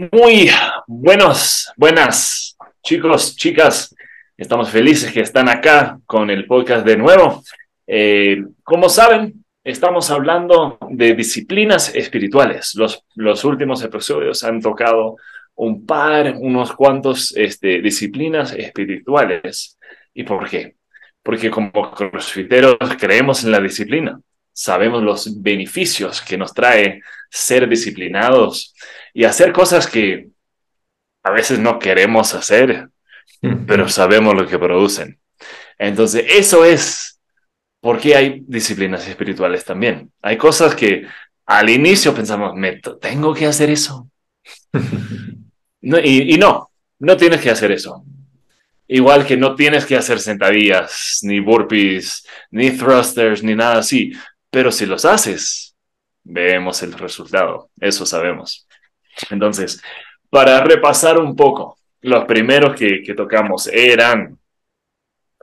Muy buenos, buenas, chicos, chicas. Estamos felices que están acá con el podcast de nuevo. Eh, como saben, estamos hablando de disciplinas espirituales. Los, los últimos episodios han tocado un par, unos cuantos este, disciplinas espirituales. ¿Y por qué? Porque como crossfiteros creemos en la disciplina. Sabemos los beneficios que nos trae ser disciplinados y hacer cosas que a veces no queremos hacer, pero sabemos lo que producen. Entonces, eso es por qué hay disciplinas espirituales también. Hay cosas que al inicio pensamos, ¿me tengo que hacer eso? y, y no, no tienes que hacer eso. Igual que no tienes que hacer sentadillas, ni burpees, ni thrusters, ni nada así. Pero si los haces, vemos el resultado. Eso sabemos. Entonces, para repasar un poco, los primeros que, tocamos eran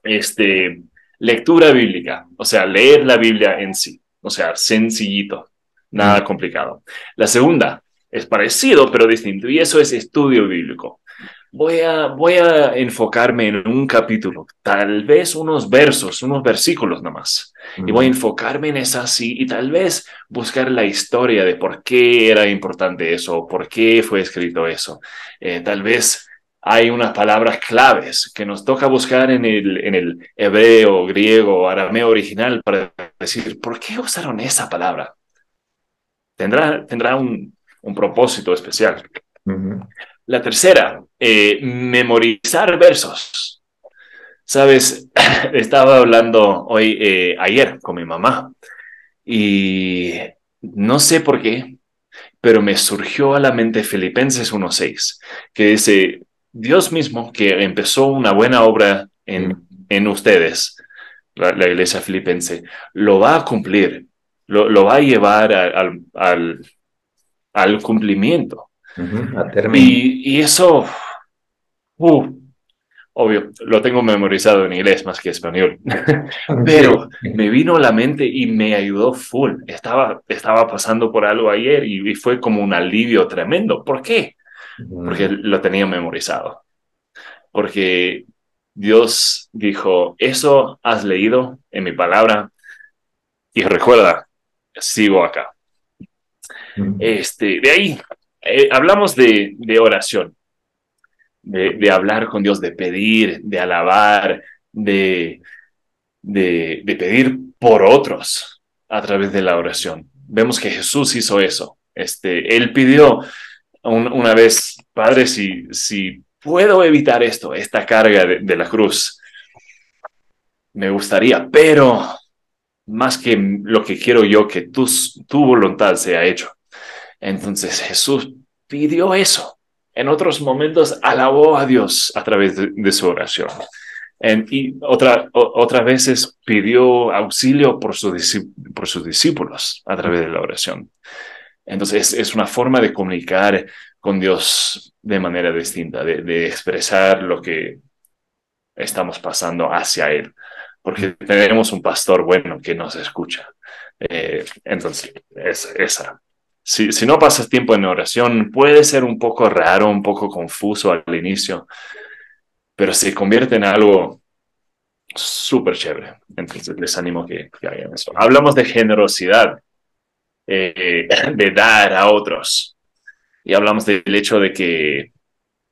este, lectura bíblica, o sea, leer la Biblia en sí, o sea, sencillito, nada complicado. La segunda es parecido, pero distinto, y eso es estudio bíblico. Voy a, voy a enfocarme en un capítulo, tal vez unos versos, unos versículos nomás. Y voy a enfocarme en esa sí y tal vez buscar la historia de por qué era importante eso, por qué fue escrito eso. Eh, tal vez hay unas palabras claves que nos toca buscar en el, en el hebreo, griego, arameo original para decir, ¿por qué usaron esa palabra? Tendrá, tendrá un, un propósito especial. La tercera, eh, memorizar versos. Sabes, estaba hablando hoy, eh, ayer, con mi mamá y no sé por qué, pero me surgió a la mente Filipenses 1.6, que dice, Dios mismo que empezó una buena obra en, en ustedes, la, iglesia filipense, lo va a cumplir, lo, lo va a llevar al, al, al cumplimiento y, eso, uh, obvio, lo tengo memorizado en inglés más que español, pero me vino a la mente y me ayudó full. Estaba, estaba pasando por algo ayer y, fue como un alivio tremendo. ¿Por qué? Porque lo tenía memorizado. Porque Dios dijo, eso has leído en mi palabra y recuerda, sigo acá. Este, de ahí eh, hablamos de, oración, de, hablar con Dios, de pedir, de alabar, de, de, pedir por otros a través de la oración. Vemos que Jesús hizo eso. Este, él pidió una vez, Padre, si, si puedo evitar esto, esta carga de, la cruz, me gustaría, pero más que lo que quiero yo, que tu, tu voluntad sea hecho. Entonces Jesús pidió eso. En otros momentos alabó a Dios a través de, su oración. y otra, otras veces pidió auxilio por, por sus discípulos a través de la oración. Entonces es, una forma de comunicar con Dios de manera distinta, de, expresar lo que estamos pasando hacia Él, porque tenemos un pastor bueno que nos escucha. Eh, entonces, es, esa si, si no pasas tiempo en oración, puede ser un poco raro, un poco confuso al inicio, pero se convierte en algo súper chévere. Entonces les animo que, que, hagan eso. Hablamos de generosidad, eh, de dar a otros. Y hablamos del hecho de que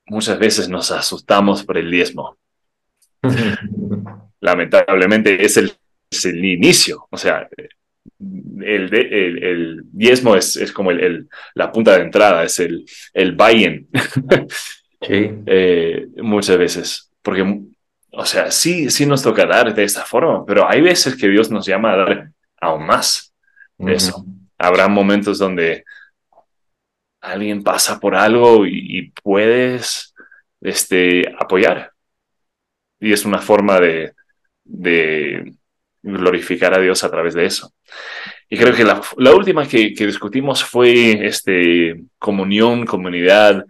muchas veces nos asustamos por el diezmo. Lamentablemente es el, es el inicio. O sea, el, el, diezmo es, es como el, la punta de entrada, es el, el buy-in. Eh, muchas veces, porque, o sea, sí, sí nos toca dar de esta forma, pero hay veces que Dios nos llama a dar aún más de eso. Habrá momentos donde alguien pasa por algo y, puedes este, apoyar. Y es una forma de, de glorificar a Dios a través de eso. Y creo que la, última que, discutimos fue este, comunión, comunidad,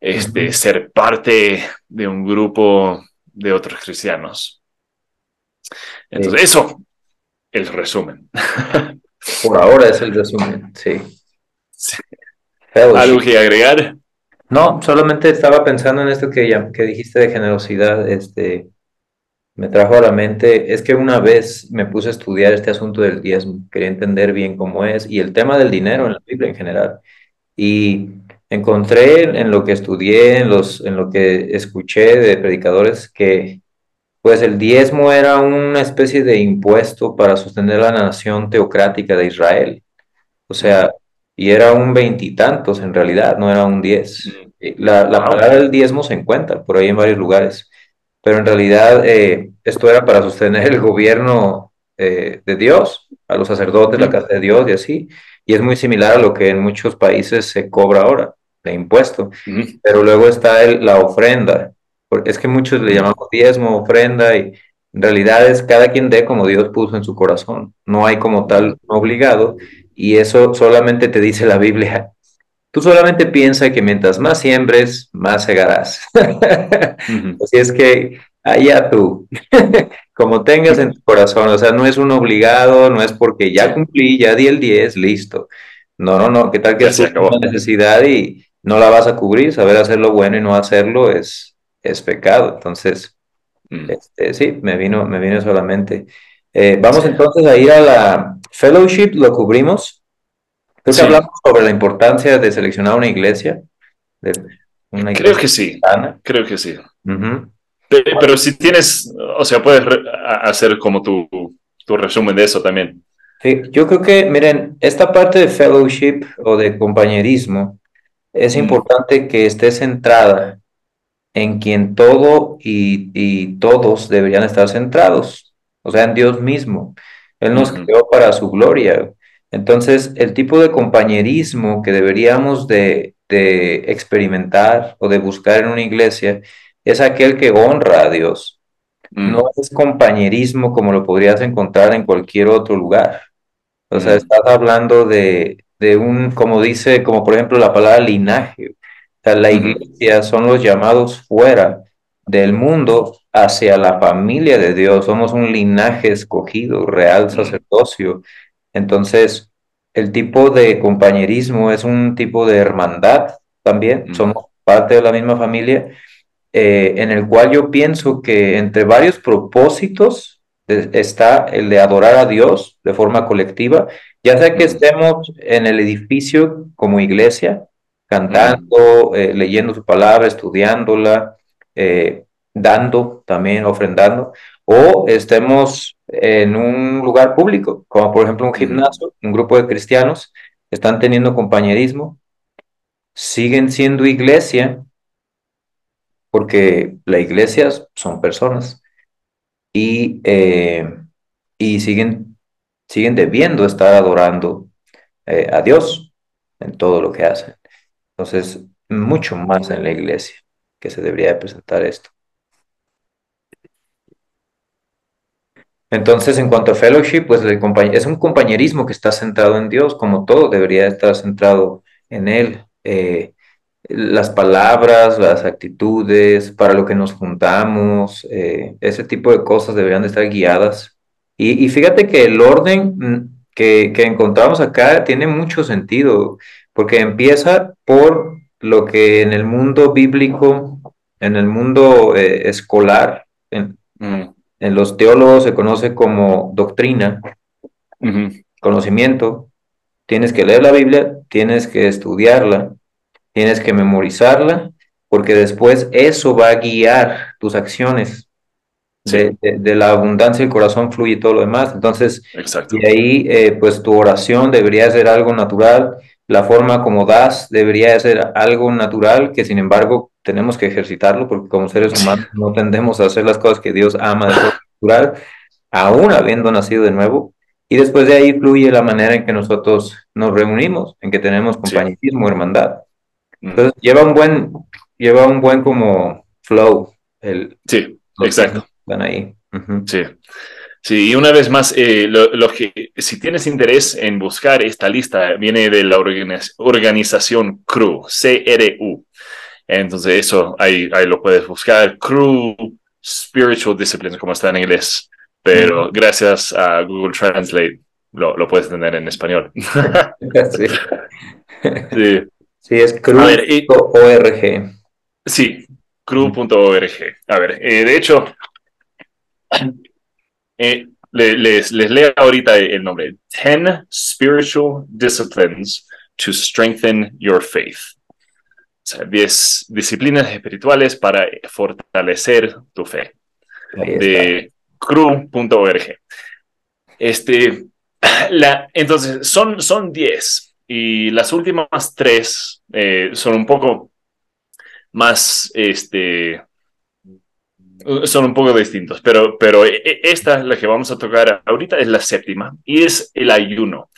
este, ser parte de un grupo de otros cristianos. Entonces, eso, el resumen. Por ahora es el resumen, sí. ¿Algo que agregar? No, solamente estaba pensando en esto que, ya, que dijiste de generosidad, este, me trajo a la mente, es que una vez me puse a estudiar este asunto del diezmo, quería entender bien cómo es, y el tema del dinero en la Biblia en general, y encontré en lo que estudié, en, los, en lo que escuché de predicadores, que pues el diezmo era una especie de impuesto para sostener la nación teocrática de Israel. O sea, y era un veintitantos en realidad, no era un diez. Mm. La, la palabra del diezmo se encuentra por ahí en varios lugares, pero en realidad eh, esto era para sostener el gobierno eh, de Dios, a los sacerdotes, la casa de Dios y así. Y es muy similar a lo que en muchos países se cobra ahora, de impuesto. Pero luego está el- la ofrenda. porque Es que muchos le llamamos diezmo, ofrenda, y en realidad es cada quien dé como Dios puso en su corazón. No hay como tal obligado, y eso solamente te dice la Biblia. Tú solamente piensa que mientras más siembres, más segarás. ujú, Así es que allá tú, como tengas en tu corazón, o sea, no es un obligado, no es porque ya cumplí, ya di el 10 listo. No, no, no, ¿qué tal que surge una necesidad y no la vas a cubrir? Saber hacer lo bueno y no hacerlo es, es pecado. Entonces, Mm, este, sí, me vino, me vino solamente. Eh, vamos entonces a ir a la fellowship, lo cubrimos. Creo que sí, hablamos sobre la importancia de seleccionar una iglesia, de una creo iglesia que sí, sana. creo que sí. Ujú. Pe- Pero si tienes, o sea, puedes hacer como tu, tu resumen de eso también. Sí, yo creo que, miren, esta parte de fellowship o de compañerismo es Mm, importante que esté centrada en quien todo y, y todos deberían estar centrados, o sea, en Dios mismo. Él nos ujú, creó para su gloria. Entonces, el tipo de compañerismo que deberíamos de, de experimentar o de buscar en una iglesia es aquel que honra a Dios. No mm, es compañerismo como lo podrías encontrar en cualquier otro lugar. O sea, mm, estás hablando de, de un, como dice, como por ejemplo la palabra linaje. O sea, la iglesia son los llamados fuera del mundo hacia la familia de Dios. Somos un linaje escogido, real mm, sacerdocio. Entonces, el tipo de compañerismo es un tipo de hermandad también. mm, Somos parte de la misma familia eh, en el cual yo pienso que entre varios propósitos eh, está el de adorar a Dios de forma colectiva, ya sea que estemos en el edificio como iglesia, cantando, eh, leyendo su palabra, estudiándola, eh, dando también, ofrendando, o estemos en un lugar público, como por ejemplo un gimnasio, un grupo de cristianos, están teniendo compañerismo, siguen siendo iglesia porque la iglesia son personas y, eh, y siguen, siguen debiendo estar adorando eh, a Dios en todo lo que hacen. Entonces, mucho más en la iglesia que se debería de presentar esto. Entonces, en cuanto a fellowship, pues es un compañerismo que está centrado en Dios, como todo debería estar centrado en Él. Eh, las palabras, las actitudes, para lo que nos juntamos, eh, ese tipo de cosas deberían de estar guiadas. Y, fíjate que el orden mm, que, que encontramos acá tiene mucho sentido, porque empieza por lo que en el mundo bíblico, en el mundo eh, escolar, en, mm, en los teólogos se conoce como doctrina, conocimiento. Tienes que leer la Biblia, tienes que estudiarla Tienes que memorizarla porque después eso va a guiar tus acciones. De, Sí, de- de la abundancia del corazón fluye todo lo demás. Entonces, exacto. y ahí, eh, pues tu oración debería ser algo natural. La forma como das debería ser algo natural, que sin embargo tenemos que ejercitarlo porque como seres humanos no tendemos a hacer las cosas que Dios ama de forma natural, aún habiendo nacido de nuevo. Y después de ahí fluye la manera en que nosotros nos reunimos, en que tenemos Sí, compañerismo, hermandad. mm, Entonces lleva un buen, lleva un buen como flow el, sí, exacto. están ahí. Sí. Sí, y una vez más, eh, lo, lo que, si tienes interés en buscar esta lista, viene de la organiz- organización CRU, C-R-U. Entonces, eso ahí, ahí lo puedes buscar. CRU Spiritual Disciplines, como está en inglés. Pero gracias a Google Translate lo, lo puedes tener en español. Sí. Sí. Sí, es cru.org. Sí, cru.org. A ver, eh, de hecho, eh, les, les leo ahorita el nombre. Ten Spiritual Disciplines to Strengthen Your Faith. O sea, 10 disciplinas espirituales para fortalecer tu fe. De cru.org. Este, la, entonces, son, son 10 y las últimas tres eh, son un poco más, este, son un poco distintos, pero, pero e, e, esta, la que vamos a tocar ahorita, es la séptima y es el ayuno.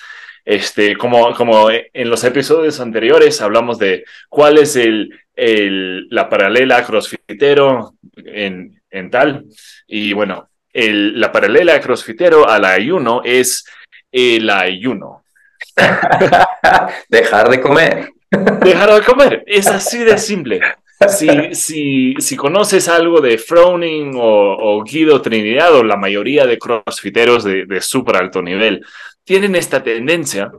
Este, como, como en los episodios anteriores hablamos de cuál es el, el la paralela crossfitero en, en tal. Y bueno, el, la paralela crossfitero al ayuno es el ayuno. Dejar de comer. Dejar de comer. Es así de simple. Si, si, conoces algo de Frowning o, Guido Trinidad o la mayoría de crossfiteros de, de súper alto nivel, tienen esta tendencia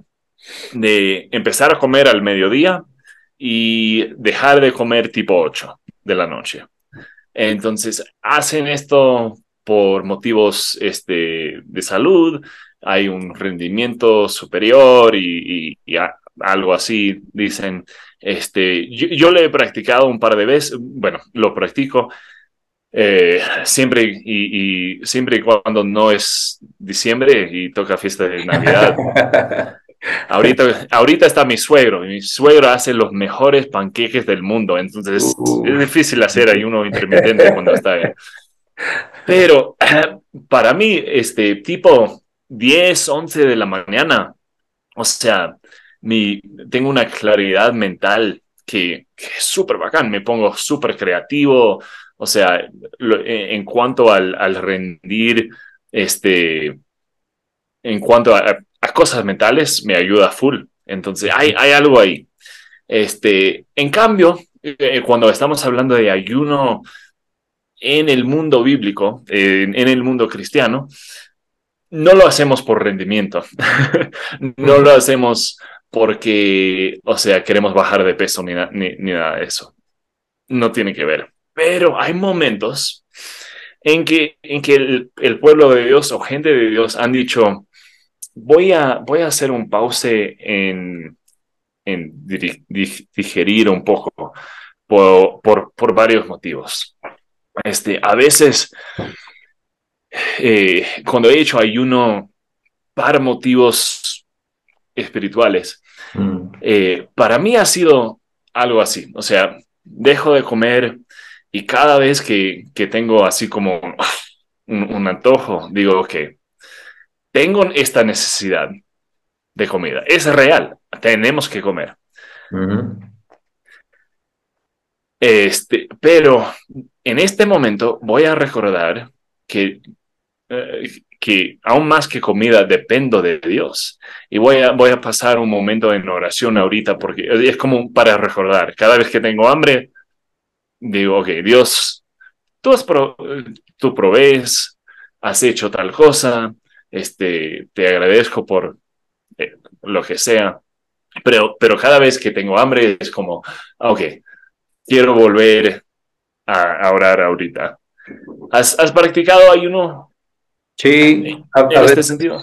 de empezar a comer al mediodía y dejar de comer tipo 8 de la noche. Entonces, hacen esto por motivos este, de salud, hay un rendimiento superior y, algo así, dicen. Este, yo, le he practicado un par de veces, bueno, lo practico eh, siempre y, siempre y cuando no es diciembre y toca fiesta de Navidad. ahorita, ahorita está mi suegro y mi suegro hace los mejores panqueques del mundo, entonces uh. es difícil hacer ahí uno intermitente cuando está. Pero para mí, este tipo 10, 11 de la mañana. O sea, mi, tengo una claridad mental que, es súper bacán, me pongo súper creativo, o sea, en, cuanto al, al, rendir, este, en cuanto a, cosas mentales, me ayuda full. Entonces, hay, hay algo ahí. Este, en cambio, eh, cuando estamos hablando de ayuno en el mundo bíblico, en el mundo cristiano, no lo hacemos por rendimiento, no lo hacemos porque, o sea, queremos bajar de peso ni, nada de eso. No tiene que ver. Pero hay momentos en que, en que el, pueblo de Dios o gente de Dios han dicho, voy a, voy a hacer un pause en, en digerir un poco por, por, por varios motivos. Este, a veces eh, cuando he hecho ayuno para motivos espirituales, mm. eh, para mí ha sido algo así. O sea, dejo de comer y cada vez que, que tengo así como un, antojo, digo, que tengo esta necesidad de comida. Es real, tenemos que comer. Este, pero en este momento voy a recordar que eh, que aún más que comida dependo de Dios. Y voy a, voy a pasar un momento en oración ahorita porque es como para recordar. Cada vez que tengo hambre, digo, ok, Dios, tú, has tú provees, has hecho tal cosa, este, te agradezco por eh, lo que sea. Pero, pero cada vez que tengo hambre es como, ok, quiero volver a, orar ahorita. ¿Has, ¿Has, practicado ayuno Sí, a, este sentido.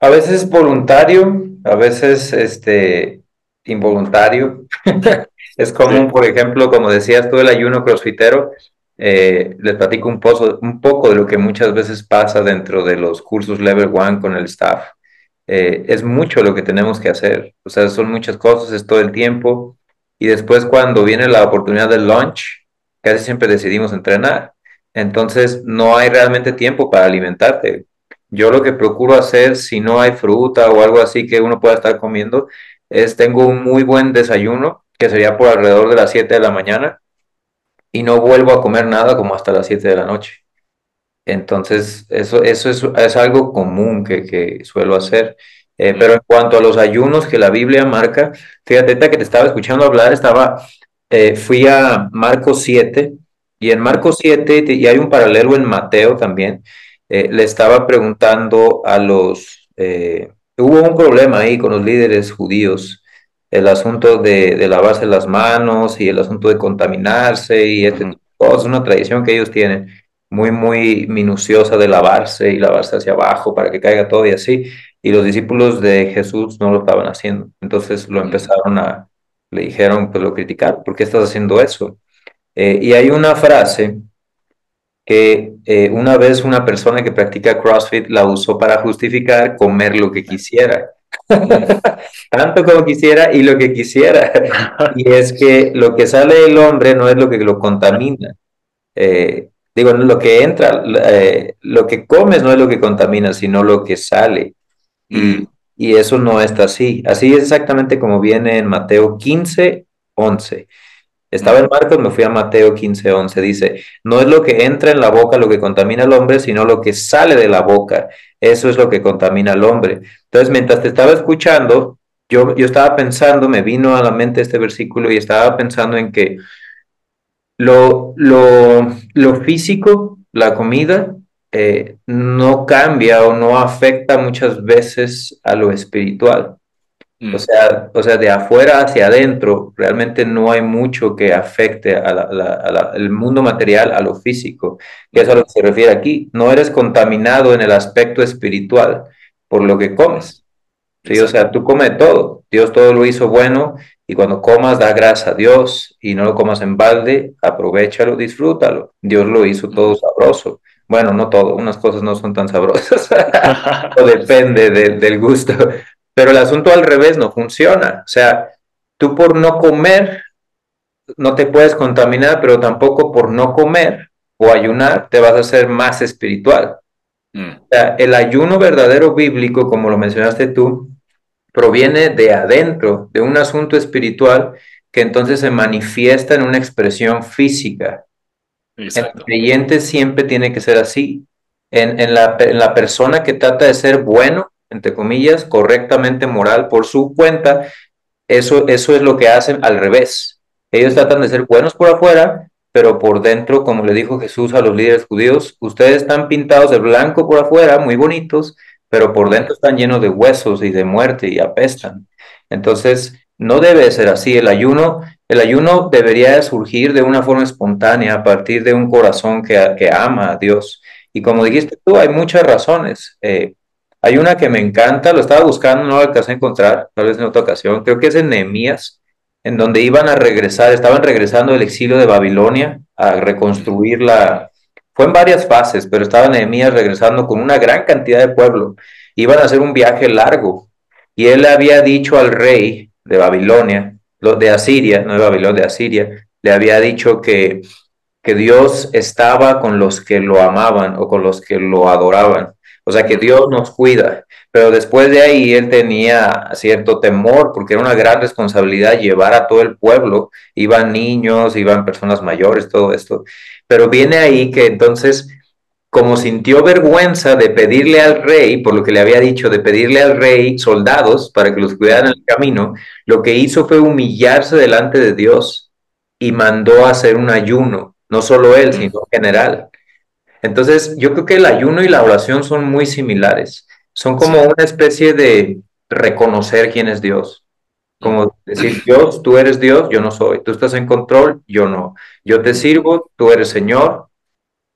A veces voluntario, a veces este, involuntario. es común, por ejemplo, como decías tú, el ayuno crossfitero. Eh, les platico un, un poco de lo que muchas veces pasa dentro de los cursos Level One con el staff. Eh, es mucho lo que tenemos que hacer. O sea, son muchas cosas, es todo el tiempo. Y después cuando viene la oportunidad del lunch, casi siempre decidimos entrenar. Entonces no hay realmente tiempo para alimentarte. Yo lo que procuro hacer, si no hay fruta o algo así que uno pueda estar comiendo, es tengo un muy buen desayuno, que sería por alrededor de las 7 de la mañana, y no vuelvo a comer nada como hasta las 7 de la noche. Entonces, eso, eso es, algo común que, suelo hacer. Eh, pero en cuanto a los ayunos que la Biblia marca, fíjate que te estaba escuchando hablar, estaba, eh, fui a Marcos 7, y en Marcos 7, y hay un paralelo en Mateo también, eh, le estaba preguntando a los, eh, hubo un problema ahí con los líderes judíos el asunto de, de lavarse las manos y el asunto de contaminarse y este cosas, una tradición que ellos tienen muy, muy minuciosa de lavarse y lavarse hacia abajo para que caiga todo y así. Y los discípulos de Jesús no lo estaban haciendo. Entonces lo empezaron a, le dijeron, pues lo criticaron, ¿por qué estás haciendo eso? Eh, y hay una frase que eh, una vez una persona que practica CrossFit la usó para justificar comer lo que quisiera, tanto como quisiera y lo que quisiera. Y es que lo que sale del hombre no es lo que lo contamina. Eh, digo, lo que entra, eh, lo que comes no es lo que contamina, sino lo que sale. Y, Mm. y eso no está así. Así es exactamente como viene en Mateo 15, 11. Estaba en Marcos, me fui a Mateo 15, 11. Dice, no es lo que entra en la boca lo que contamina al hombre, sino lo que sale de la boca. Eso es lo que contamina al hombre. Entonces, mientras te estaba escuchando, yo, yo estaba pensando, me vino a la mente este versículo y estaba pensando en que lo, lo, lo físico, la comida, eh, no cambia o no afecta muchas veces a lo espiritual. Mm. O sea, o sea, de afuera hacia adentro, realmente no hay mucho que afecte a la- la- a la- el mundo material, a lo físico, que es a lo que se refiere aquí. No eres contaminado en el aspecto espiritual por lo que comes. Sí, o sea, tú comes todo. Dios todo lo hizo bueno y cuando comas, da gracias a Dios y no lo comas en balde, aprovechalo, disfrútalo. Dios lo hizo todo sabroso. Bueno, no todo, unas cosas no son tan sabrosas. o depende de- del gusto. Pero el asunto al revés no funciona. O sea, tú por no comer no te puedes contaminar, pero tampoco por no comer o ayunar te vas a hacer más espiritual. Mm. O sea, el ayuno verdadero bíblico, como lo mencionaste tú, proviene de adentro, de un asunto espiritual que entonces se manifiesta en una expresión física. El creyente siempre tiene que ser así. En, en la, en la persona que trata de ser bueno, entre comillas, correctamente moral por su cuenta, eso, eso es lo que hacen al revés. Ellos tratan de ser buenos por afuera, pero por dentro, como le dijo Jesús a los líderes judíos, ustedes están pintados de blanco por afuera, muy bonitos, pero por dentro están llenos de huesos y de muerte y apestan. Entonces, no debe ser así. El ayuno, el ayuno debería de surgir de una forma espontánea, a partir de un corazón que, que ama a Dios. Y como dijiste tú, hay muchas razones. Eh, hay una que me encanta, lo estaba buscando, no lo alcancé a encontrar, tal vez en otra ocasión, creo que es en Nehemías, en donde iban a regresar, estaban regresando del exilio de Babilonia a reconstruir la... Fue en varias fases, pero estaba Nehemías regresando con una gran cantidad de pueblo. Iban a hacer un viaje largo y él había dicho al rey de Babilonia, lo- de Asiria, no de Babilonia, de Asiria, le había dicho que, que Dios estaba con los que lo amaban o con los que lo adoraban. O sea, que Dios nos cuida. Pero después de ahí él tenía cierto temor porque era una gran responsabilidad llevar a todo el pueblo. Iban niños, iban personas mayores, todo esto. Pero viene ahí que entonces, como sintió vergüenza de pedirle al rey, por lo que le había dicho, de pedirle al rey soldados para que los cuidaran en el camino, lo que hizo fue humillarse delante de Dios y mandó a hacer un ayuno. No solo él, sino en general. Entonces, yo creo que el ayuno y la oración son muy similares. Son como una especie de reconocer quién es Dios. Como decir, Dios, tú eres Dios, yo no soy. Tú estás en control, yo no. Yo te sirvo, tú eres Señor.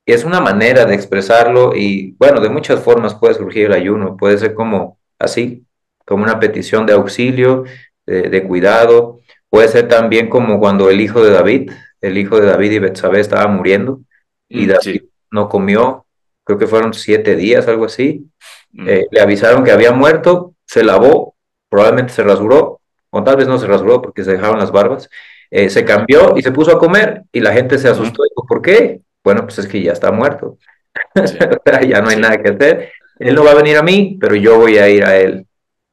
Y es una manera de expresarlo y, bueno, de muchas formas puede surgir el ayuno. Puede ser como así, como una petición de auxilio, de, de cuidado. Puede ser también como cuando el hijo de David, el hijo de David y Betsabé estaba muriendo y Mm, David sí. No comió, creo que fueron siete días, algo así. Mm. Eh, le avisaron que había muerto, se lavó, probablemente se rasuró, o tal vez no se rasuró porque se dejaron las barbas, eh, se cambió y se puso a comer y la gente se asustó y dijo, ¿por qué? Bueno, pues es que ya está muerto, Sí. ya no hay nada que hacer. Él no va a venir a mí, pero yo voy a ir a él.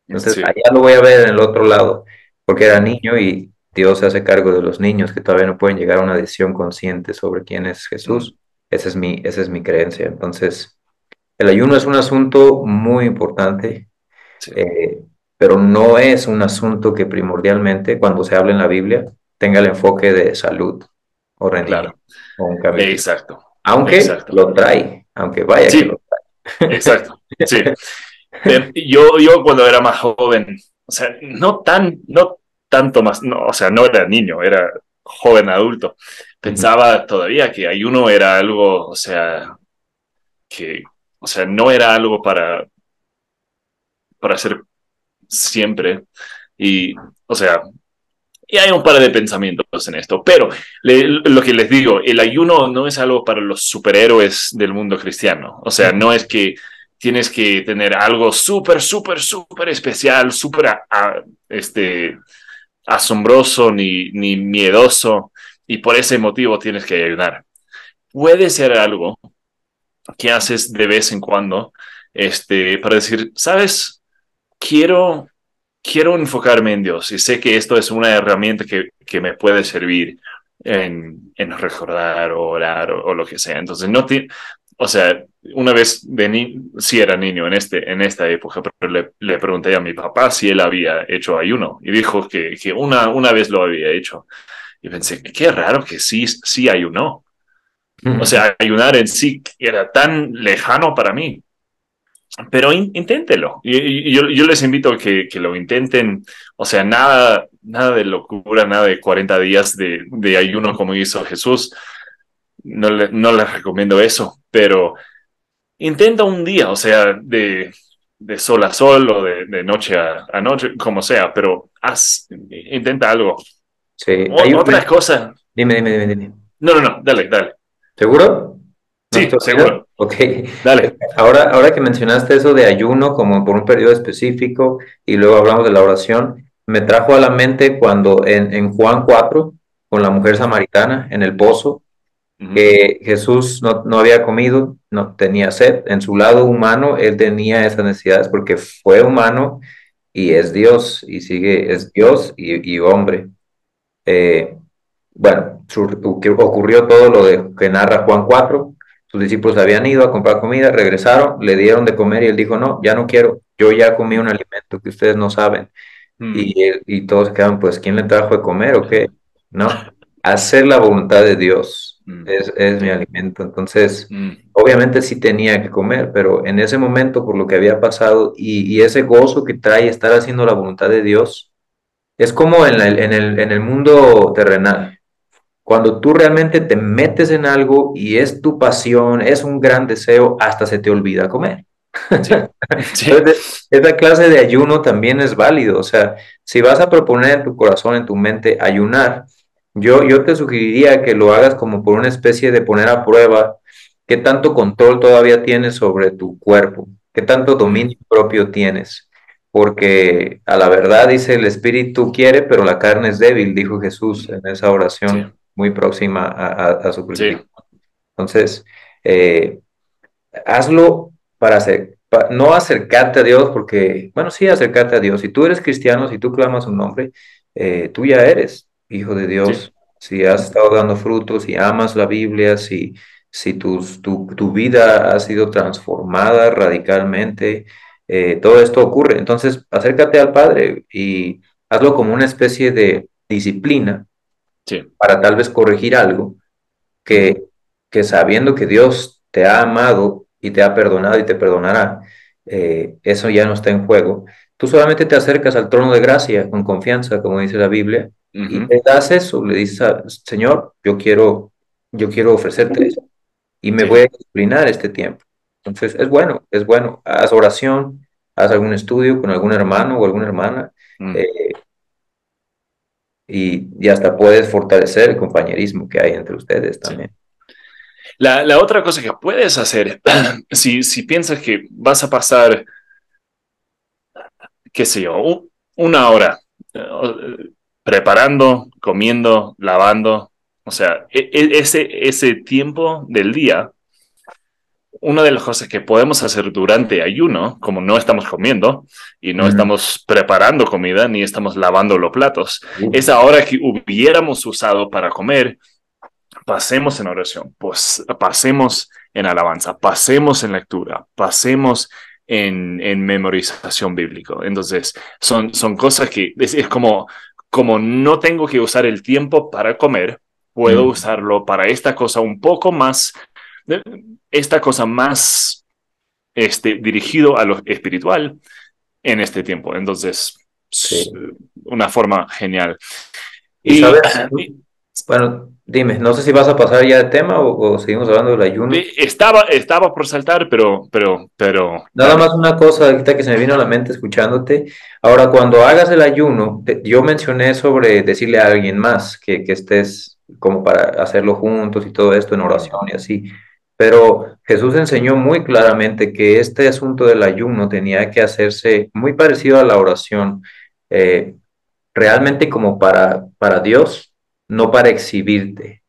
Entonces, Sí. allá lo voy a ver en el otro lado, porque era niño y Dios se hace cargo de los niños que todavía no pueden llegar a una decisión consciente sobre quién es Jesús. Esa es mi, esa es mi creencia. Entonces, el ayuno es un asunto muy importante, Sí. eh, pero no es un asunto que primordialmente, cuando se habla en la Biblia, tenga el enfoque de salud o rendimiento Claro. o. Exacto. Aunque exacto. lo trae, aunque vaya Sí. que lo trae. Exacto. Sí. Eh, Yo, yo cuando era más joven, o sea, no tan, no tanto más, no, o sea, no era niño, era joven adulto. Pensaba todavía que ayuno era algo, o sea, que, o sea, no era algo para, para hacer siempre. Y, o sea, y hay un par de pensamientos en esto, pero lo que les digo, el ayuno no es algo para los superhéroes del mundo cristiano. O sea, no es que tienes que tener algo súper, súper, súper especial, súper este, asombroso ni, ni miedoso, y por ese motivo tienes que ayudar. Puede ser algo que haces de vez en cuando, este, para decir, sabes, quiero quiero enfocarme en Dios y sé que esto es una herramienta que, que me puede servir en, en recordar o orar o, lo que sea. Entonces, no te, o sea, una vez de ni sí era niño en, este, en esta época, pero le, le, pregunté a mi papá si él había hecho ayuno y dijo que, que una, una vez lo había hecho. Y pensé, qué raro que sí, sí ayunó. O sea, ayunar en sí era tan lejano para mí pero inténtelo. Y, yo, yo, les invito a que, que, lo intenten. O sea, nada, nada de locura, nada de 40 días de, de ayuno como hizo Jesús. No, le, no les recomiendo eso, pero intenta un día, o sea, de, de sol a sol o de, de noche a, a, noche, como sea, pero haz, intenta algo. Sí. O, otra cosa. Dime, dime, dime, dime. No, no, no, dale, dale. ¿Seguro? Sí, seguro. Ok. Dale. Ahora, ahora que mencionaste eso de ayuno como por un periodo específico y luego hablamos de la oración, me trajo a la mente cuando en, en Juan 4, con la mujer samaritana en el pozo, que Jesús no, no, había comido, no tenía sed. En su lado humano, él tenía esas necesidades porque fue humano y es Dios, y sigue, es Dios y, y hombre. Eh, bueno, ocurrió todo lo de, que narra Juan 4, sus discípulos habían ido a comprar comida, regresaron, le dieron de comer y él dijo, no, ya no quiero, yo ya comí un alimento que ustedes no saben. Mm. Y, y todos quedaron, pues, ¿quién le trajo de comer o qué? No, hacer la voluntad de Dios Mm. es, es mi alimento. Entonces, Mm. obviamente sí tenía que comer, pero en ese momento, por lo que había pasado y, y ese gozo que trae estar haciendo la voluntad de Dios, es como en el, en el, en el mundo terrenal. Cuando tú realmente te metes en algo y es tu pasión, es un gran deseo, hasta se te olvida comer. Sí. Sí. Entonces, esa clase de ayuno también es válido. O sea, si vas a proponer en tu corazón, en tu mente, ayunar, yo, yo te sugeriría que lo hagas como por una especie de poner a prueba qué tanto control todavía tienes sobre tu cuerpo, qué tanto dominio propio tienes. Porque a la verdad dice el espíritu quiere, pero la carne es débil, dijo Jesús en esa oración. Sí muy próxima a, a, a su Sí. Entonces, eh, hazlo para hacer, no acercarte a Dios, porque, bueno, sí, acercarte a Dios. Si tú eres cristiano, si tú clamas un nombre, eh, tú ya eres hijo de Dios. Si has estado dando frutos, si amas la Biblia, si, si tus- tu, tu vida ha sido transformada radicalmente, eh, todo esto ocurre. Entonces, acércate al Padre y hazlo como una especie de disciplina Sí. para tal vez corregir algo que, que sabiendo que Dios te ha amado y te ha perdonado y te perdonará, eh, eso ya no está en juego. Tú solamente te acercas al trono de gracia con confianza, como dice la Biblia, y te das eso, le dices, a- Señor, yo quiero, yo quiero ofrecerte eso y me Sí. voy a disciplinar este tiempo. Entonces, es bueno, es bueno. Haz oración, haz algún estudio con algún hermano o alguna hermana, Mm. eh, y, y hasta puedes fortalecer el compañerismo que hay entre ustedes también. La, la otra cosa que puedes hacer, si, si piensas que vas a pasar, qué sé yo, una hora eh, preparando, comiendo, lavando, o sea, e- e- ese, ese tiempo del día, una de las cosas que podemos hacer durante ayuno, como no estamos comiendo y no estamos preparando comida ni estamos lavando los platos, Uh, esa hora que hubiéramos usado para comer, pasemos en oración, pues pasemos en alabanza, pasemos en lectura, pasemos en, en memorización bíblico. Entonces, son, son cosas que es, es como, como no tengo que usar el tiempo para comer, puedo Mm. usarlo para esta cosa un poco más, esta cosa más este, dirigido a lo espiritual en este tiempo. Entonces, una forma genial. Y, bueno, dime, no sé si vas a pasar ya de tema o, seguimos hablando del ayuno. Estaba, estaba por saltar, pero, pero, pero. Nada más una cosa ahorita que se me vino a la mente escuchándote. Ahora, cuando hagas el ayuno, yo mencioné sobre decirle a alguien más que, que estés como para hacerlo juntos y todo esto en oración y así. Pero Jesús enseñó muy claramente que este asunto del ayuno tenía que hacerse muy parecido a la oración, eh, realmente como para, para Dios, no para exhibirte.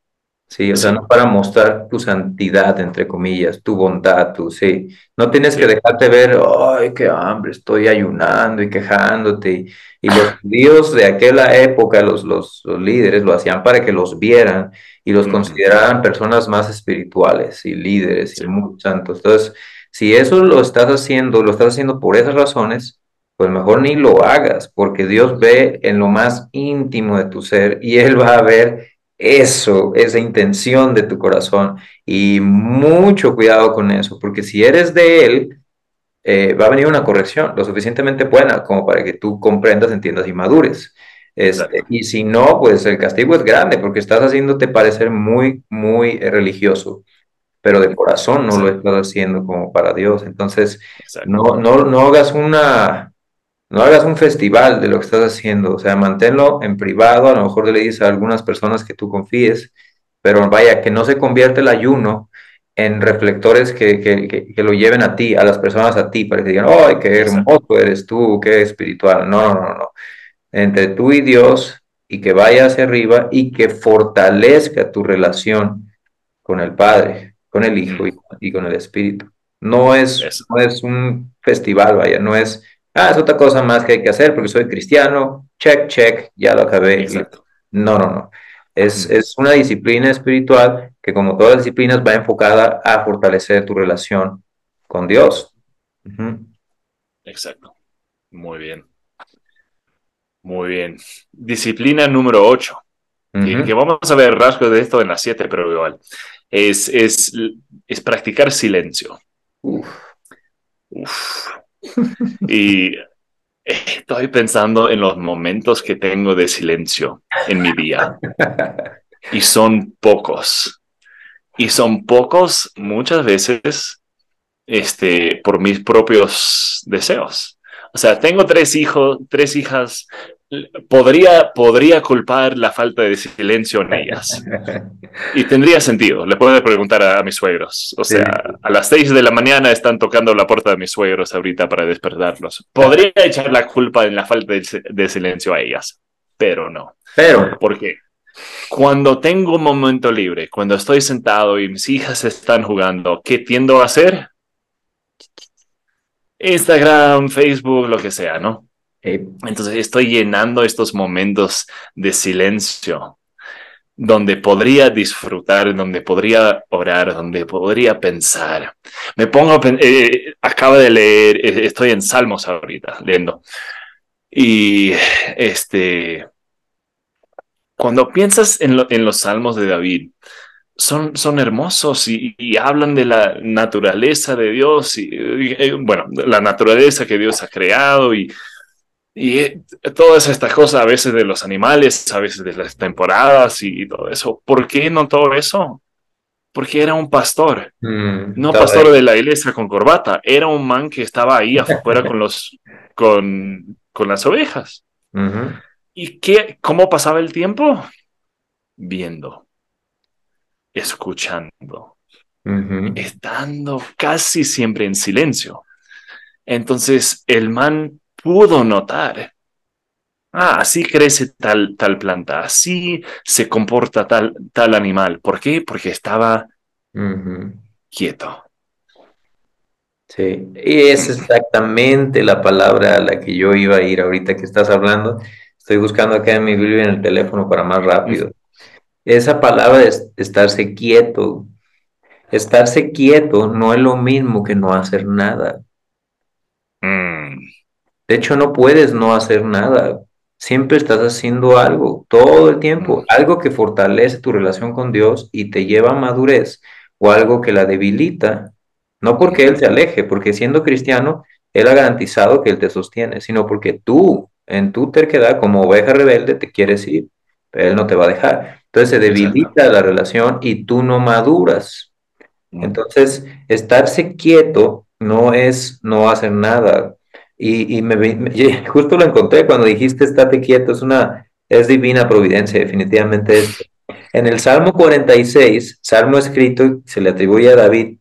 Sí, o sea, no para mostrar tu santidad, entre comillas, tu bondad, tu, sí. No tienes que dejarte ver, ay, qué hambre, estoy ayunando y quejándote. Y los judíos de aquella época, los, los, líderes, lo hacían para que los vieran y los consideraran personas más espirituales y líderes y muy santos. Entonces, si eso lo estás haciendo, lo estás haciendo por esas razones, pues mejor ni lo hagas, porque Dios ve en lo más íntimo de tu ser y Él va a ver eso, esa intención de tu corazón. Y mucho cuidado con eso, porque si eres de Él, eh, va a venir una corrección lo suficientemente buena como para que tú comprendas, entiendas y madures. Este, y si no, pues el castigo es grande porque estás haciéndote parecer muy, muy religioso, pero de corazón no lo estás haciendo como para Dios. Entonces, no, no, no hagas una, no hagas un festival de lo que estás haciendo, o sea, manténlo en privado, a lo mejor le dices a algunas personas que tú confíes, pero vaya, que no se convierta el ayuno en reflectores que, que, lo lleven a ti, a las personas a ti, para que digan, ¡ay, qué hermoso eres tú, qué espiritual! No, no, no, no. Entre tú y Dios, y que vaya hacia arriba y que fortalezca tu relación con el Padre, con el Hijo y, con el Espíritu. No es, no es un festival, vaya, no es Ah, es otra cosa más que hay que hacer porque soy cristiano. Check, check, ya lo acabé. No, no, no. Es, es, una disciplina espiritual que, como todas las disciplinas, va enfocada a fortalecer tu relación con Dios. Exacto. Muy bien. Muy bien. Disciplina número 8. que, vamos a ver rasgos de esto en las 7, pero igual. Es, es, es practicar silencio. Uf. Uf. Y estoy pensando en los momentos que tengo de silencio en mi día. Y son pocos. Y son pocos muchas veces este, por mis propios deseos. O sea, tengo tres hijos, tres hijas podría, podría culpar la falta de silencio en ellas. Y tendría sentido. Le puedo preguntar a, mis suegros. O sea, a las seis de la mañana están tocando la puerta de mis suegros ahorita para despertarlos. Podría echar la culpa en la falta de, silencio a ellas, pero no. Pero. Porque cuando tengo un momento libre, cuando estoy sentado y mis hijas están jugando, ¿qué tiendo a hacer? Instagram, Facebook, lo que sea, ¿no? Entonces estoy llenando estos momentos de silencio donde podría disfrutar, donde podría orar, donde podría pensar. Me pongo, eh, acaba de leer, eh, estoy en Salmos ahorita, leyendo. Y este, cuando piensas en, los Salmos de David, son, son hermosos y, hablan de la naturaleza de Dios y, bueno, la naturaleza que Dios ha creado y y eh, todas estas cosas, a veces de los animales, a veces de las temporadas y, todo eso. ¿Por qué no todo eso? Porque era un pastor, mm, no pastor de la iglesia con corbata, era un man que estaba ahí afuera con, los, con, con las ovejas. ¿Y qué, cómo pasaba el tiempo? Viendo, escuchando, estando casi siempre en silencio. Entonces el man pudo notar, ah, así crece tal, tal planta, así se comporta tal, tal animal. ¿Por qué? Porque estaba quieto. Sí, y es exactamente la palabra a la que yo iba a ir ahorita que estás hablando. Estoy buscando acá en mi Biblia en el teléfono para más rápido. Esa palabra es estarse quieto. Estarse quieto no es lo mismo que no hacer nada. Mm. De hecho, no puedes no hacer nada. Siempre estás haciendo algo, todo el tiempo, algo que fortalece tu relación con Dios y te lleva a madurez o algo que la debilita. No porque Él te aleje, porque siendo cristiano, Él ha garantizado que Él te sostiene, sino porque tú en tu terquedad, como oveja rebelde, te quieres ir, pero él no te va a dejar. Entonces se debilita la relación y tú no maduras. Entonces, estarse quieto no es no hacer nada. Y, y me, justo lo encontré cuando dijiste estate quieto, es una, es divina providencia, definitivamente es. En el Salmo 46, Salmo escrito, se le atribuye a David,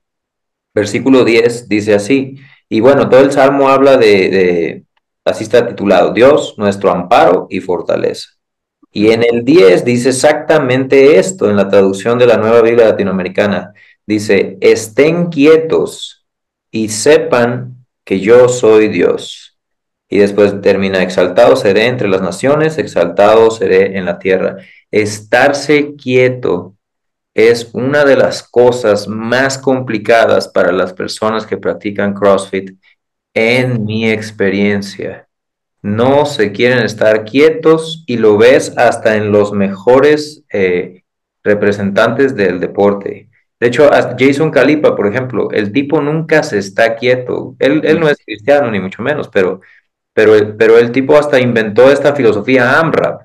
versículo 10, dice así, y bueno, todo el Salmo habla de, de así está titulado, Dios, nuestro amparo y fortaleza. Y en el 10 dice exactamente esto en la traducción de la Nueva Biblia Latinoamericana. Dice, estén quietos y sepan que yo soy Dios. Y después termina, exaltado seré entre las naciones, exaltado seré en la tierra. Estarse quieto es una de las cosas más complicadas para las personas que practican CrossFit en mi experiencia. No se quieren estar quietos y lo ves hasta en los mejores eh, representantes del deporte. De hecho, Jason Calipa, por ejemplo, el tipo nunca se está quieto. Él, él no es cristiano, ni mucho menos, pero, pero, pero el tipo hasta inventó esta filosofía AMRAP,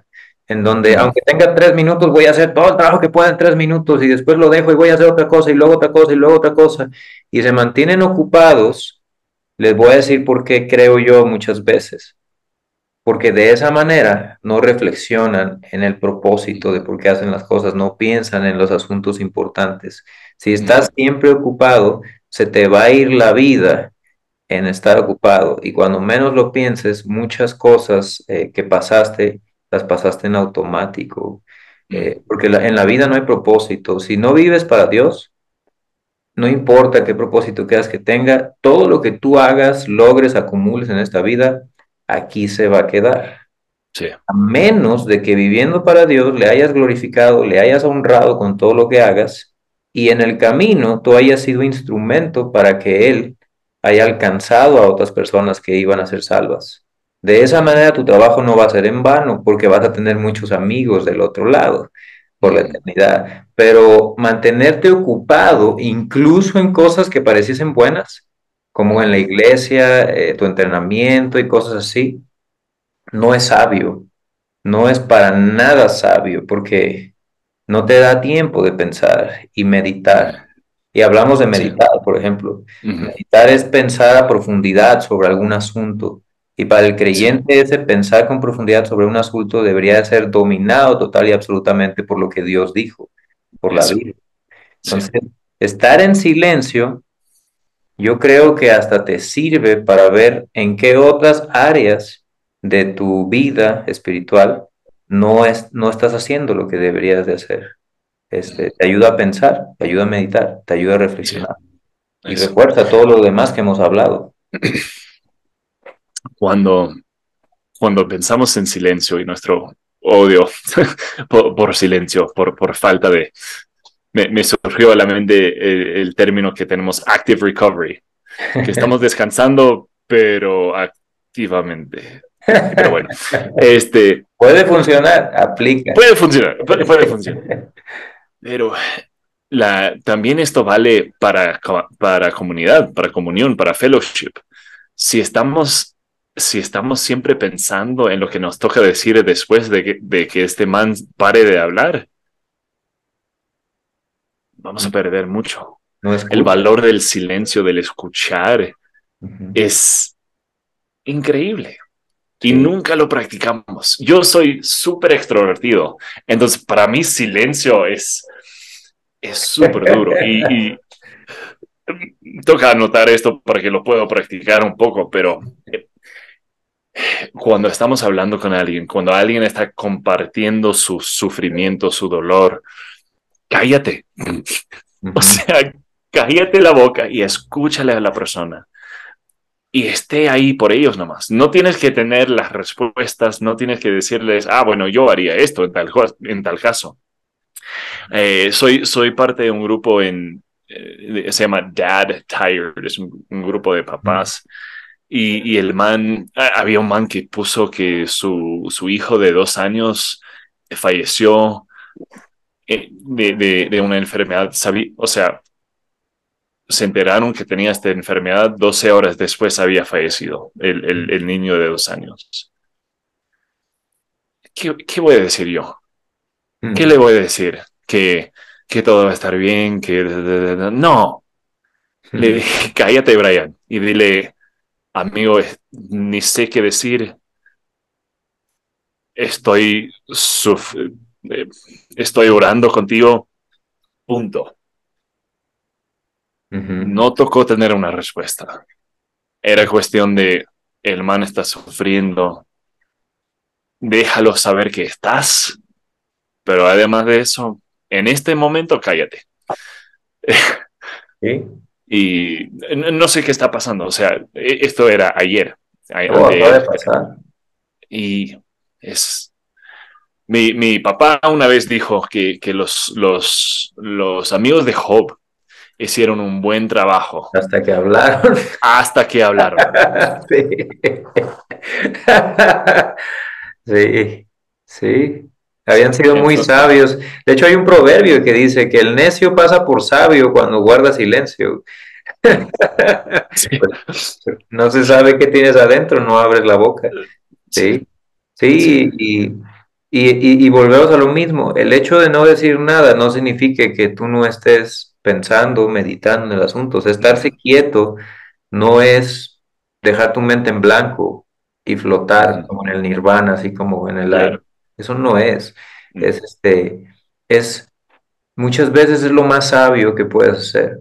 en donde aunque tenga tres minutos, voy a hacer todo el trabajo que pueda en tres minutos y después lo dejo y voy a hacer otra cosa y luego otra cosa y luego otra cosa. Y se mantienen ocupados. Les voy a decir por qué creo yo muchas veces. Porque de esa manera no reflexionan en el propósito de por qué hacen las cosas, no piensan en los asuntos importantes. Si estás siempre ocupado, se te va a ir la vida en estar ocupado y cuando menos lo pienses, muchas cosas eh, que pasaste las pasaste en automático, eh, porque en la vida no hay propósito. Si no vives para Dios, no importa qué propósito quieras que tenga, todo lo que tú hagas, logres, acumules en esta vida, aquí se va a quedar. A menos de que viviendo para Dios le hayas glorificado, le hayas honrado con todo lo que hagas y en el camino tú hayas sido instrumento para que Él haya alcanzado a otras personas que iban a ser salvas. De esa manera tu trabajo no va a ser en vano porque vas a tener muchos amigos del otro lado por la eternidad. Pero mantenerte ocupado incluso en cosas que pareciesen buenas, como en la iglesia, eh, tu entrenamiento y cosas así, no es sabio. No es para nada sabio porque no te da tiempo de pensar y meditar. Y hablamos de meditar, por ejemplo. Meditar es pensar a profundidad sobre algún asunto y para el creyente ese pensar con profundidad sobre un asunto debería ser dominado total y absolutamente por lo que Dios dijo, por la Biblia. Entonces, estar en silencio, yo creo que hasta te sirve para ver en qué otras áreas de tu vida espiritual no, es, no estás haciendo lo que deberías de hacer. Este, te ayuda a pensar, te ayuda a meditar, te ayuda a reflexionar. Y refuerza todo lo demás que hemos hablado. cuando, cuando pensamos en silencio y nuestro odio por, silencio, por, por falta de... Me, surgió a la mente el, término que tenemos active recovery, que estamos descansando, pero activamente. Pero bueno, este... Puede funcionar, aplica. Puede funcionar, puede, puede funcionar. Pero la, también esto vale para, para comunidad, para comunión, para fellowship. Si estamos si estamos siempre pensando en lo que nos toca decir después de que, de que este man pare de hablar, vamos a perder mucho. El valor del silencio, del escuchar, es increíble. Y nunca lo practicamos. Yo soy súper extrovertido. Entonces, para mí, silencio es es súper duro. y, y toca anotar esto para que lo pueda practicar un poco, pero cuando estamos hablando con alguien, cuando alguien está compartiendo su sufrimiento, su dolor, cállate. O sea, cállate la boca y escúchale a la persona. Y esté ahí por ellos nomás. No tienes que tener las respuestas, no tienes que decirles, ah, bueno, yo haría esto en tal, en tal caso. Eh, soy, soy parte de un grupo en, eh, se llama Dad Tired, es un, grupo de papás. Y, el man, había un man que puso que su, su hijo de dos años falleció eh, de, de, una enfermedad, o sea, se enteraron que tenía esta enfermedad 12 horas después había fallecido el, el, niño de dos años. ¿qué, qué voy a decir yo? ¿Qué le voy a decir? Que, que todo va a estar bien, que... No. Le dije, cállate, Brian, y dile, amigo, ni sé qué decir. Estoy, suf- eh, estoy orando contigo. Punto. No tocó tener una respuesta. Era cuestión de, el man está sufriendo. Déjalo saber que estás. Pero además de eso, en este momento cállate. Sí. Y no sé qué está pasando. O sea, e- esto era ayer. A- Oh, de pasar. Y es... Mi, mi papá una vez dijo que, que los, los, los amigos de Job hicieron un buen trabajo Hasta que hablaron. hasta que hablaron. Sí. Sí, sí. Habían sido muy sabios. De hecho, hay un proverbio que dice que el necio pasa por sabio cuando guarda silencio. Sí. No se sabe qué tienes adentro, no abres la boca. Sí, sí, y, y, y, y volvemos a lo mismo. El hecho de no decir nada no significa que tú no estés pensando, meditando en el asunto. O sea, estarse quieto no es dejar tu mente en blanco y flotar como en el nirvana, así como en el aire. Eso no es. Ujú. Es este, es muchas veces es lo más sabio que puedes hacer,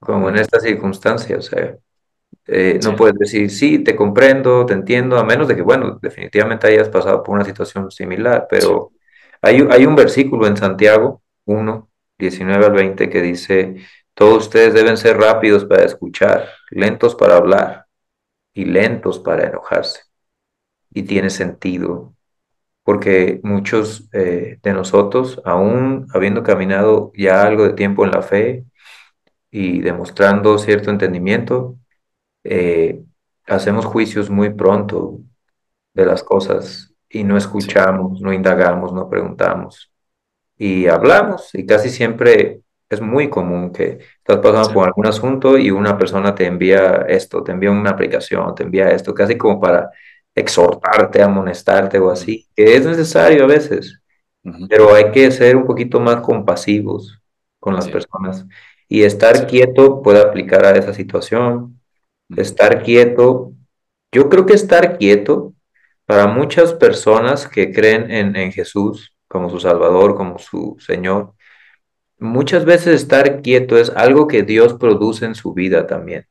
como en esta circunstancia. O sea, eh, no puedes decir, sí, te comprendo, te entiendo, a menos de que, bueno, definitivamente hayas pasado por una situación similar, pero hay, hay un versículo en Santiago 1, 19 al 20 que dice, todos ustedes deben ser rápidos para escuchar, lentos para hablar y lentos para enojarse. Y tiene sentido, porque muchos eh, de nosotros, aún habiendo caminado ya algo de tiempo en la fe y demostrando cierto entendimiento, eh, hacemos juicios muy pronto de las cosas y no escuchamos, no indagamos, no preguntamos y hablamos y casi siempre es muy común que estás pasando Sí. por algún asunto y una persona te envía esto, te envía una aplicación, te envía esto, casi como para exhortarte, amonestarte o así, que es necesario a veces, pero hay que ser un poquito más compasivos con las Sí. personas y estar Sí. quieto puede aplicar a esa situación. Estar quieto. Yo creo que estar quieto para muchas personas que creen en, en Jesús como su Salvador, como su Señor, muchas veces estar quieto es algo que Dios produce en su vida también.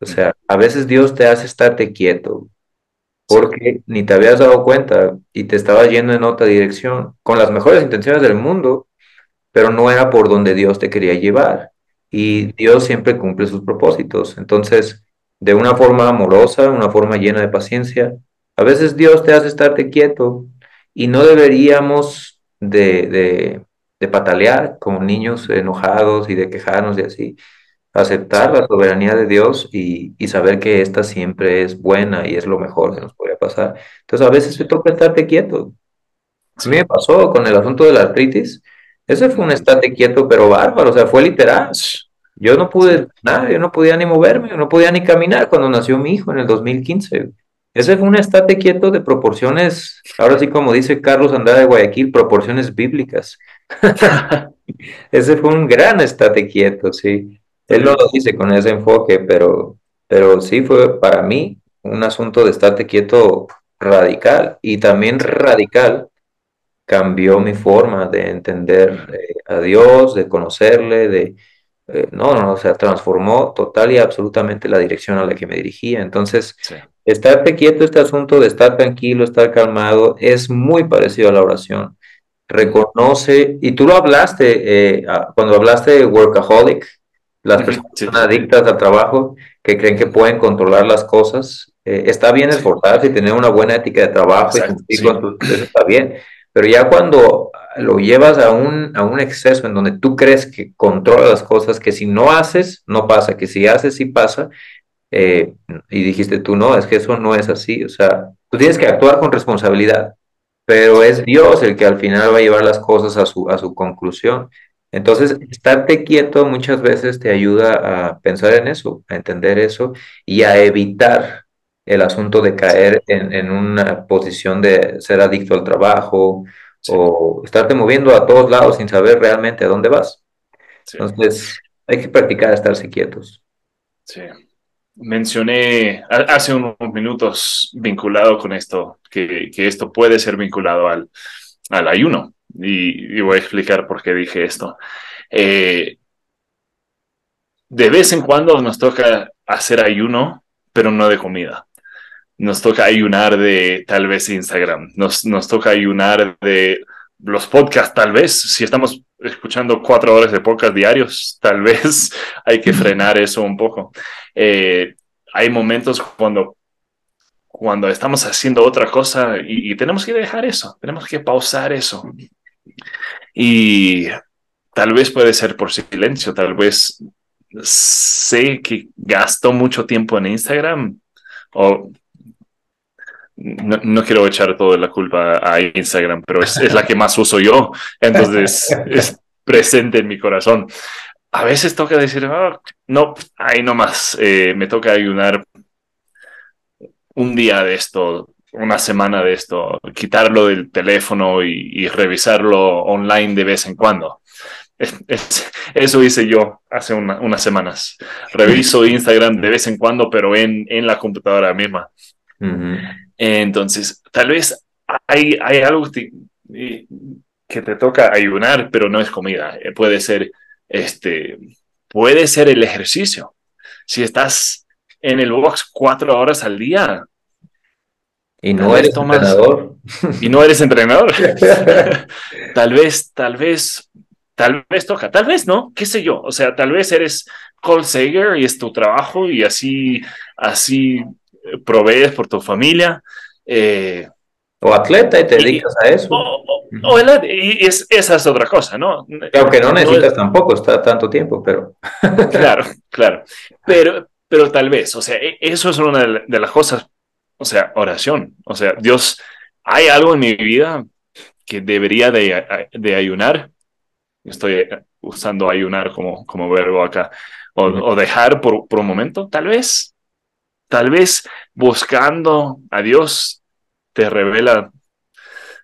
O sea, a veces Dios te hace estarte quieto porque ni te habías dado cuenta y te estabas yendo en otra dirección con las mejores intenciones del mundo, pero no era por donde Dios te quería llevar. Y Dios siempre cumple sus propósitos. Entonces, de una forma amorosa, una forma llena de paciencia, a veces Dios te hace estarte quieto y no deberíamos de, de, patalear como niños enojados y de quejarnos y así. Aceptar la soberanía de Dios y, y saber que esta siempre es buena y es lo mejor que nos podría pasar. Entonces, a veces te toca estarte quieto. A mí me pasó con el asunto de la artritis. Ese fue un estate quieto, pero bárbaro, o sea, fue literal. Yo no pude Sí. nada, yo no podía ni moverme, no podía ni caminar cuando nació mi hijo en el 2015. Ese fue un estate quieto de proporciones, ahora sí como dice Carlos Andrade de Guayaquil, proporciones bíblicas. Ese fue un gran estate quieto, sí. Él no lo dice con ese enfoque, pero, pero sí fue para mí un asunto de estate quieto radical y también radical cambió mi forma de entender eh, a Dios, de conocerle, de... eh, no, no, o sea, transformó total y absolutamente la dirección a la que me dirigía. Entonces, Sí. estarte quieto, este asunto de estar tranquilo, estar calmado, es muy parecido a la oración. Reconoce, y tú lo hablaste eh, cuando hablaste de workaholic, las personas sí. son adictas al trabajo, que creen que pueden controlar las cosas. Eh, está bien esforzarse y tener una buena ética de trabajo y cumplir sí. con tus- eso está bien. Pero ya cuando lo llevas a un, a un exceso en donde tú crees que controla las cosas, que si no haces, no pasa, que si haces, sí pasa, eh, y dijiste tú, no, es que eso no es así, o sea, tú tienes que actuar con responsabilidad, pero es Dios el que al final va a llevar las cosas a su, a su conclusión. Entonces, estarte quieto muchas veces te ayuda a pensar en eso, a entender eso y a evitar el asunto de caer en, en una posición de ser adicto al trabajo o estarte moviendo a todos lados sin saber realmente a dónde vas. Entonces, hay que practicar estarse quietos. Sí. Mencioné hace unos minutos vinculado con esto, que, que esto puede ser vinculado al, al ayuno. Y, voy a explicar por qué dije esto. Eh, de vez en cuando nos toca hacer ayuno, pero no de comida. Nos toca ayunar de tal vez Instagram, nos, nos toca ayunar de los podcasts, tal vez, si estamos escuchando cuatro horas de podcast diarios, tal vez hay que frenar eso un poco. Eh, hay momentos cuando, cuando estamos haciendo otra cosa y, tenemos que dejar eso, tenemos que pausar eso. Y tal vez puede ser por silencio, tal vez sé que gasto mucho tiempo en Instagram o no, quiero echar toda la culpa a Instagram, pero es, la que más uso yo, entonces es presente en mi corazón. A veces toca decir, ah, no, ahí nomás, eh, me toca ayunar un día de esto, una semana de esto, quitarlo del teléfono y, revisarlo online de vez en cuando. eso hice yo hace unas semanas. Reviso Instagram de vez en cuando, pero en, en la computadora misma. Entonces, tal vez hay, hay algo que te toca ayunar, pero no es comida. Eh, puede ser, este, puede ser el ejercicio. Si estás en el box cuatro horas al día. Y no eres entrenador. Y no eres entrenador. tal vez, tal vez, tal vez toca, tal vez no, qué sé yo. O sea, tal vez eres call Sager y es tu trabajo y así, así provees por tu familia. Eh, o atleta y te dedicas a eso. O, y es, esa es otra cosa, ¿no? Aunque no necesitas tampoco, está tanto tiempo, pero... claro, claro. Pero, pero tal vez, o sea, e, eso es una de las cosas, o sea, oración. O sea, Dios, hay algo en mi vida que debería de, de ayunar. Estoy usando ayunar como, como verbo acá. O, o dejar por, por un momento, tal vez Tal vez buscando a Dios te revela,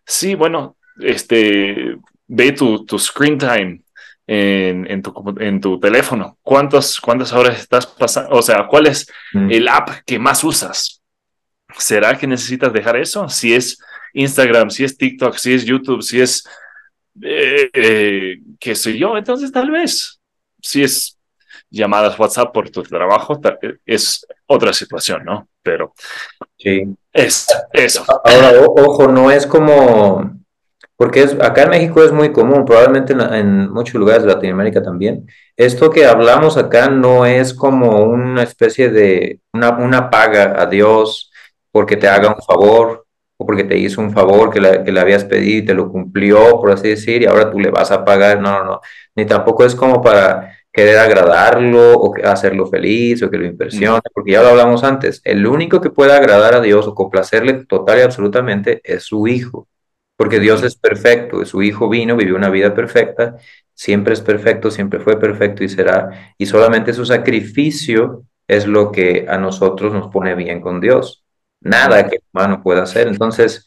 sí, bueno, este, ve tu, tu screen time en, en, tu, en tu teléfono. ¿Cuántas, ¿Cuántas horas estás pasando? O sea, ¿cuál es mm. el app que más usas? ¿Será que necesitas dejar eso? Si es Instagram, si es TikTok, si es YouTube, si es, eh, eh, qué sé yo, entonces tal vez. Si es llamadas WhatsApp por tu trabajo, es otra situación, ¿no? Pero sí. es eso. Ahora, ojo, no es como, porque es, acá en México es muy común, probablemente en, muchos lugares de Latinoamérica también. Esto que hablamos acá no es como una especie de una, una paga a Dios porque te haga un favor o porque te hizo un favor que le, que le habías pedido y te lo cumplió, por así decir, y ahora tú le vas a pagar. No, no, no. Ni tampoco es como para querer agradarlo o hacerlo feliz o que lo impresione, porque ya lo hablamos antes, el único que puede agradar a Dios o complacerle total y absolutamente es su Hijo, porque Dios es perfecto, su Hijo vino, vivió una vida perfecta, siempre es perfecto, siempre fue perfecto y será, y solamente su sacrificio es lo que a nosotros nos pone bien con Dios, nada que el humano pueda hacer, entonces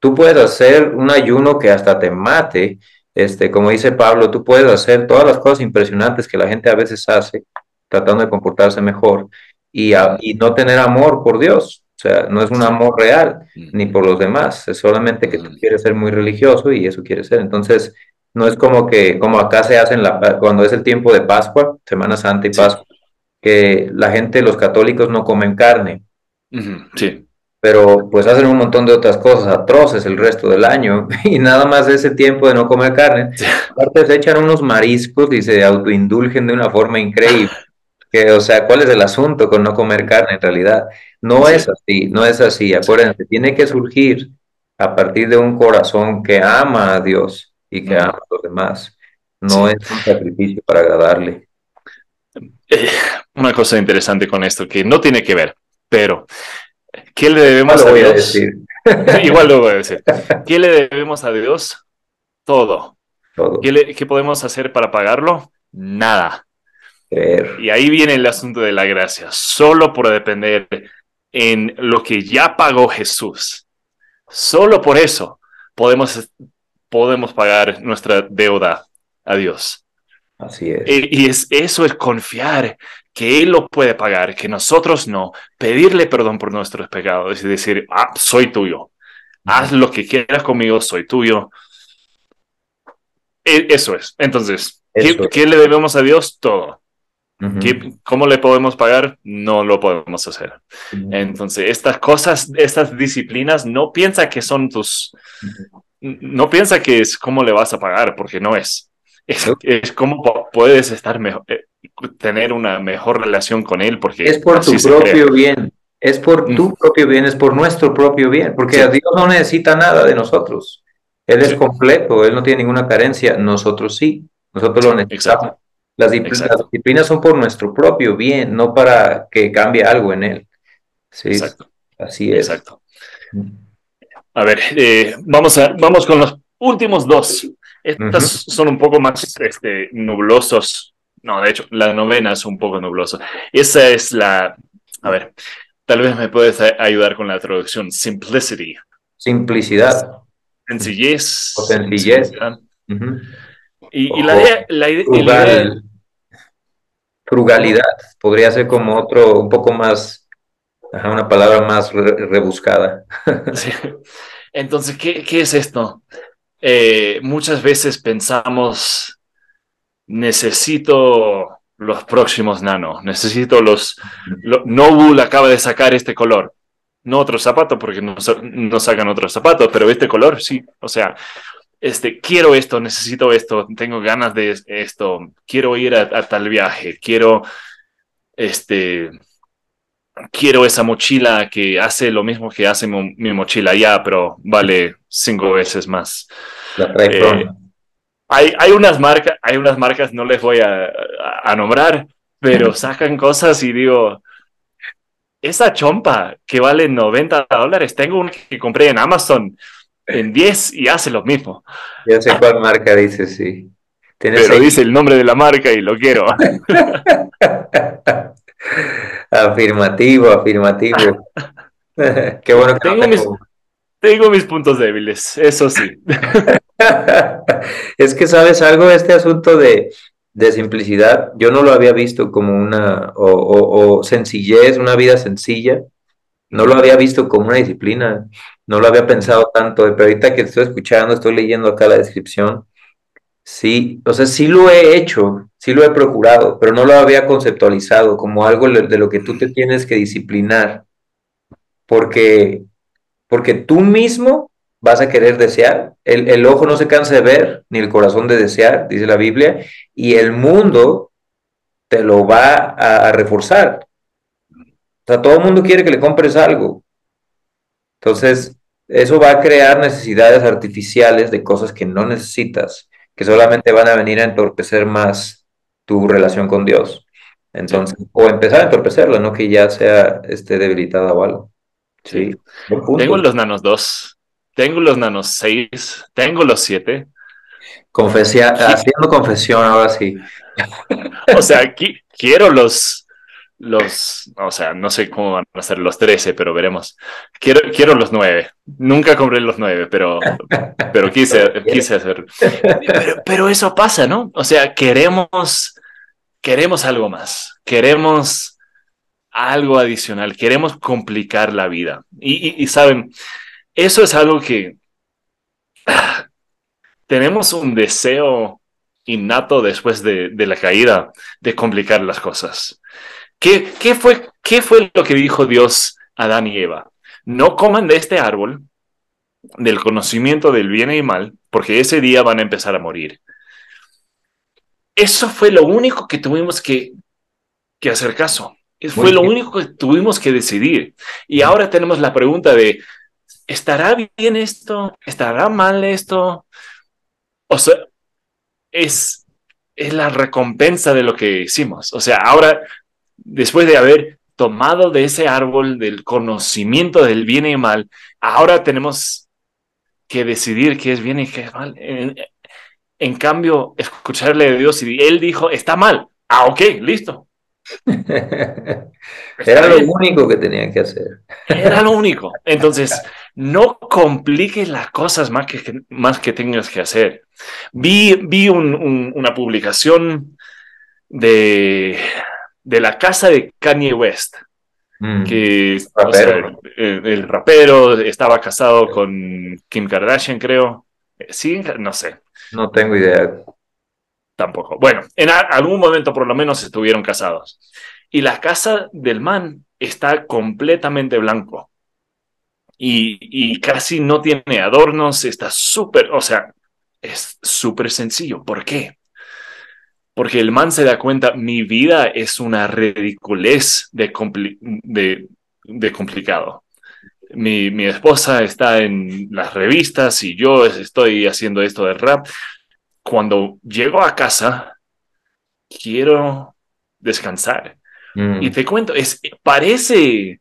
tú puedes hacer un ayuno que hasta te mate, este, como dice Pablo, tú puedes hacer todas las cosas impresionantes que la gente a veces hace, tratando de comportarse mejor, y, y no tener amor por Dios. O sea, no es un amor real, ni por los demás, es solamente que tú quieres ser muy religioso y eso quieres ser. Entonces, no es como que, como acá se hace la, cuando es el tiempo de Pascua, Semana Santa y Pascua, que la gente, los católicos no comen carne. Sí pero pues hacen un montón de otras cosas atroces el resto del año y nada más ese tiempo de no comer carne. Aparte se echan unos mariscos y se autoindulgen de una forma increíble. Que, o sea, ¿cuál es el asunto con no comer carne en realidad? No es así, no es así. Acuérdense, tiene que surgir a partir de un corazón que ama a Dios y que ama a los demás. No es un sacrificio para agradarle. Eh, una cosa interesante con esto que no tiene que ver, pero ¿Qué le debemos a Dios? Igual lo voy a decir. ¿Qué le debemos a Dios? Todo. ¿Qué, podemos hacer para pagarlo? Nada. Y ahí viene el asunto de la gracia. Solo por depender en lo que ya pagó Jesús. Solo por eso podemos, podemos pagar nuestra deuda a Dios. Así es. Y, es, eso es confiar que Él lo puede pagar, que nosotros no, pedirle perdón por nuestros pecados y decir, ah, soy tuyo, haz lo que quieras conmigo, soy tuyo. E, eso es. Entonces, ¿qué, le debemos a Dios? Todo. ¿Cómo le podemos pagar? No lo podemos hacer. Entonces, estas cosas, estas disciplinas, no piensa que son tus, no piensa que es cómo le vas a pagar, porque no es. Es, es cómo puedes estar mejor, eh, tener una mejor relación con él, porque es por tu propio bien, es por tu propio bien, es por nuestro propio bien, porque Dios no necesita nada de nosotros. Él es completo, él no tiene ninguna carencia, nosotros sí, nosotros lo necesitamos. Las, disciplinas son por nuestro propio bien, no para que cambie algo en él. Sí, Exacto. Así es. Exacto. A ver, eh, vamos, a, vamos con los últimos dos. Estas son un poco más este, nublosos. No, de hecho, la novena es un poco nublosa. Esa es la. A ver, tal vez me puedes ayudar con la traducción. Simplicity. Simplicidad. Sencillez. O sencillez. Y, la, idea, frugalidad podría ser como otro, un poco más, una palabra más rebuscada. Entonces, ¿qué, ¿qué, es esto? Eh, muchas veces pensamos, necesito los próximos nano, necesito los... Lo, acaba de sacar este color, no otro zapato porque no, no sacan otro zapato, pero este color sí, o sea, este, quiero esto, necesito esto, tengo ganas de esto, quiero ir a, tal viaje, quiero, este, quiero esa mochila que hace lo mismo que hace mi, mochila ya, pero vale cinco veces más. Eh, hay, hay, unas marcas, hay unas marcas, no les voy a, a nombrar, pero sacan cosas y digo, esa chompa que vale 90 dólares, tengo un que compré en Amazon en 10 y hace lo mismo. Ya sé cuál marca dice, sí. Pero dice el nombre de la marca y lo quiero. afirmativo, afirmativo. Qué bueno que tengo, mis, tengo mis puntos débiles, eso sí. es que sabes algo, este asunto de, de simplicidad, yo no lo había visto como una, o, o sencillez, una vida sencilla, no lo había visto como una disciplina no lo había pensado tanto, pero ahorita que estoy escuchando, estoy leyendo acá la descripción, sí, o sea, sí lo he hecho, sí lo he procurado, pero no lo había conceptualizado como algo de lo que tú te tienes que disciplinar, porque, porque tú mismo vas a querer desear, el, ojo no se cansa de ver, ni el corazón de desear, dice la Biblia, y el mundo te lo va a, a reforzar. O sea, todo el mundo quiere que le compres algo. Entonces, eso va a crear necesidades artificiales de cosas que no necesitas, que solamente van a venir a entorpecer más tu relación con Dios. Entonces, o empezar a entorpecerla, no que ya sea este, debilitada o algo. Sí. Tengo los nanos 2, tengo los nanos 6, tengo los 7. haciendo confesión ahora sí. o sea, aquí quiero los los, o sea, no sé cómo van a ser los 13, pero veremos. Quiero, quiero los 9. Nunca compré los 9, pero, pero quise, quise hacer. Pero, eso pasa, ¿no? O sea, queremos, queremos algo más. Queremos algo adicional. Queremos complicar la vida. Y, saben, eso es algo que tenemos un deseo innato después de, de la caída de complicar las cosas. ¿Qué, fue, ¿Qué fue lo que dijo Dios a Adán y Eva? No coman de este árbol del conocimiento del bien y mal, porque ese día van a empezar a morir. Eso fue lo único que tuvimos que, que hacer caso. Fue lo único que tuvimos que decidir. Y ahora tenemos la pregunta de, ¿estará bien esto? ¿Estará mal esto? O sea, es, es la recompensa de lo que hicimos. O sea, ahora después de haber tomado de ese árbol del conocimiento del bien y mal, ahora tenemos que decidir qué es bien y qué es mal. En, cambio, escucharle a Dios y Él dijo, está mal. Ah, ok, listo. Era lo único que tenían que hacer. Era lo único. Entonces, no compliques las cosas más que, más que tengas que hacer. Vi, vi una publicación de, de la casa de Kanye West, mm. que el, rapero estaba casado con Kim Kardashian, creo. Sí, no sé. No tengo idea. Tampoco. Bueno, en algún momento por lo menos estuvieron casados. Y la casa del man está completamente blanco. Y, y casi no tiene adornos, está súper, o sea, es súper sencillo. ¿Por qué? Porque el man se da cuenta, mi vida es una ridiculez de, de, de complicado. Mi, mi, esposa está en las revistas y yo estoy haciendo esto de rap. Cuando llego a casa, quiero descansar. Mm. Y te cuento, es, parece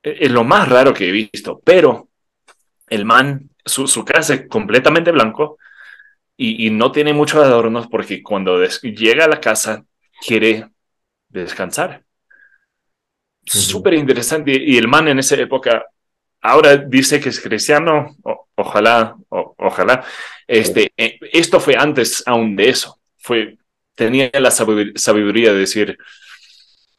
es lo más raro que he visto, pero el man, su, su casa es completamente blanco y, y, no tiene muchos adornos porque cuando llega a la casa quiere descansar. Súper interesante. Y el man en esa época, ahora dice que es cristiano, ojalá, ojalá. Este, eh, esto fue antes aún de eso. Fue, tenía la sabiduría de decir,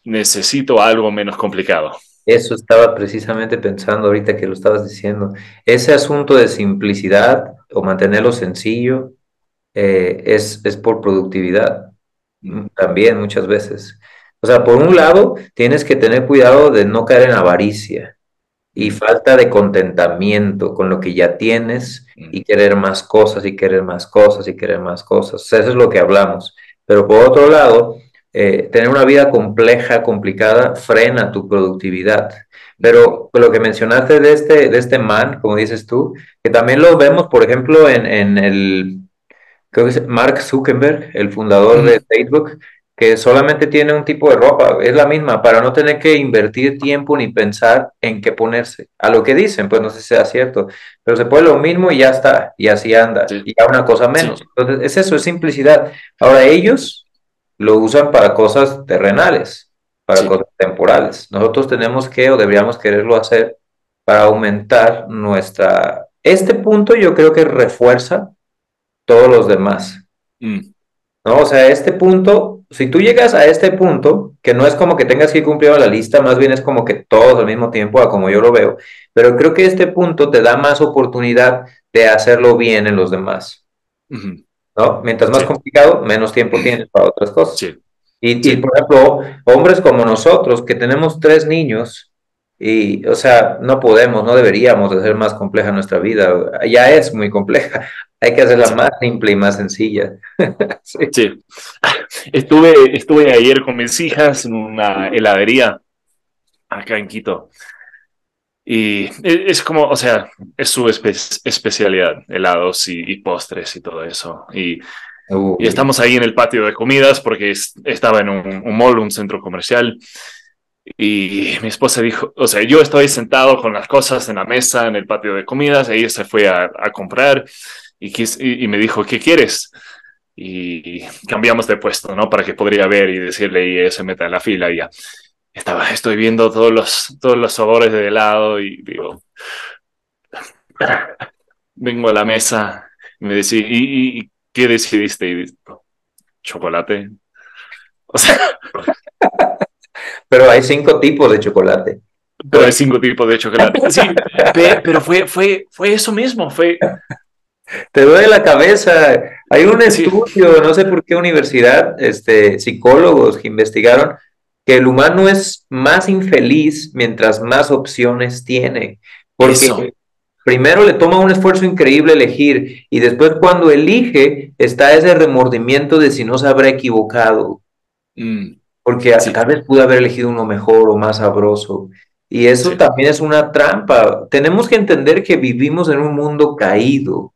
necesito algo menos complicado. Eso estaba precisamente pensando ahorita que lo estabas diciendo. Ese asunto de simplicidad o mantenerlo sencillo eh, es, es por productividad mm, también muchas veces. O sea, por un lado, tienes que tener cuidado de no caer en avaricia y falta de contentamiento con lo que ya tienes y querer más cosas y querer más cosas y querer más cosas. eso es lo que hablamos. Pero por otro lado, eh, tener una vida compleja, complicada, frena tu productividad. Pero lo que mencionaste de este, de este man, como dices tú, que también lo vemos, por ejemplo, en, en el, creo que es Mark Zuckerberg, el fundador de Facebook, que solamente tiene un tipo de ropa, es la misma, para no tener que invertir tiempo ni pensar en qué ponerse. A lo que dicen, pues no sé si sea cierto, pero se pone lo mismo y ya está, y así anda, y ya una cosa menos. Entonces, es eso, es simplicidad. Ahora ellos lo usan para cosas terrenales, para cosas temporales. Nosotros tenemos que o deberíamos quererlo hacer para aumentar nuestra... Este punto yo creo que refuerza todos los demás. Mm. ¿No? O sea, este punto, si tú llegas a este punto, que no es como que tengas que cumplir la lista, más bien es como que todos al mismo tiempo, a como yo lo veo, pero creo que este punto te da más oportunidad de hacerlo bien en los demás. ¿no? Mientras más complicado, menos tiempo tienes para otras cosas. Y, por ejemplo, hombres como nosotros, que tenemos tres niños, y, o sea, no podemos, no deberíamos hacer más compleja nuestra vida. Ya es muy compleja. Hay que hacerla más simple y más sencilla. sí. Estuve, estuve ayer con mis hijas en una heladería acá en Quito. Y e, es como, o sea, es su especialidad, helados y, postres y todo eso. Y, y, estamos ahí en el patio de comidas porque estaba en un, mall, un centro comercial. Y mi esposa dijo, o sea, yo estoy sentado con las cosas en la mesa en el patio de comidas, ella se fue a, comprar y, y, me dijo, ¿qué quieres? Y cambiamos de puesto, ¿no? Para que podría ver y decirle y se meta en la fila y ya estaba, estoy viendo todos los, todos los sabores de helado y digo, vengo a la mesa y me decís, ¿y, qué decidiste? Y chocolate. O sea. Pero hay cinco tipos de chocolate. Pero hay cinco tipos de chocolate. Sí, pero fue, fue, fue eso mismo, fue. Te duele la cabeza. Hay un estudio, no sé por qué universidad, este, psicólogos que investigaron que el humano es más infeliz mientras más opciones tiene. Porque primero le toma un esfuerzo increíble elegir y después cuando elige está ese remordimiento de si no se habrá equivocado. Mm. Porque tal vez pudo haber elegido uno mejor o más sabroso. Y eso también es una trampa. Tenemos que entender que vivimos en un mundo caído,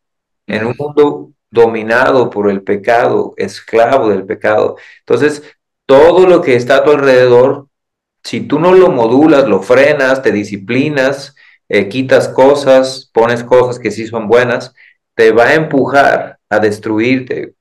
en un mundo dominado por el pecado, esclavo del pecado. Entonces, todo lo que está a tu alrededor, si tú no lo modulas, lo frenas, te disciplinas, eh, quitas cosas, pones cosas que sí son buenas, te va a empujar a destruirte.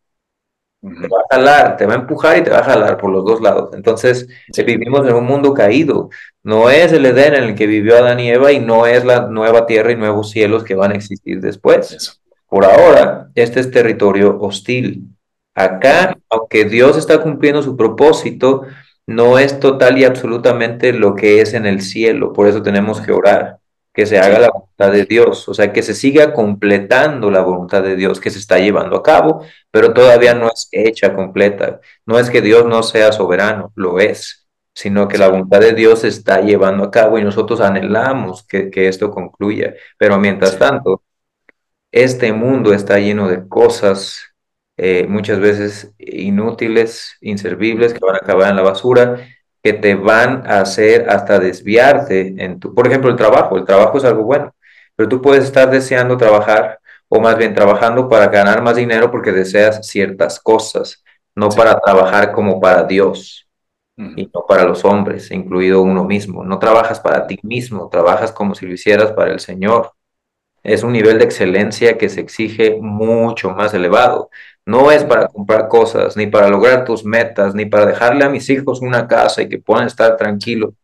te va a jalar, te va a empujar y te va a jalar por los dos lados. Entonces, vivimos en un mundo caído. No es el Edén en el que vivió Adán y Eva y no es la nueva tierra y nuevos cielos que van a existir después. Por ahora, este es territorio hostil. Acá, aunque Dios está cumpliendo su propósito, no es total y absolutamente lo que es en el cielo. Por eso tenemos que orar que se haga la voluntad de Dios, o sea, que se siga completando la voluntad de Dios que se está llevando a cabo, pero todavía no es hecha completa. No es que Dios no sea soberano, lo es, sino que la voluntad de Dios se está llevando a cabo y nosotros anhelamos que, esto concluya. Pero mientras tanto, este mundo está lleno de cosas eh, muchas veces inútiles, inservibles, que van a acabar en la basura que te van a hacer hasta desviarte en tu, por ejemplo, el trabajo. El trabajo es algo bueno, pero tú puedes estar deseando trabajar o más bien trabajando para ganar más dinero porque deseas ciertas cosas, no para trabajar como para Dios y no para los hombres, incluido uno mismo. No trabajas para ti mismo, trabajas como si lo hicieras para el Señor. Es un nivel de excelencia que se exige mucho más elevado. No es para comprar cosas, ni para lograr tus metas, ni para dejarle a mis hijos una casa y que puedan estar tranquilos.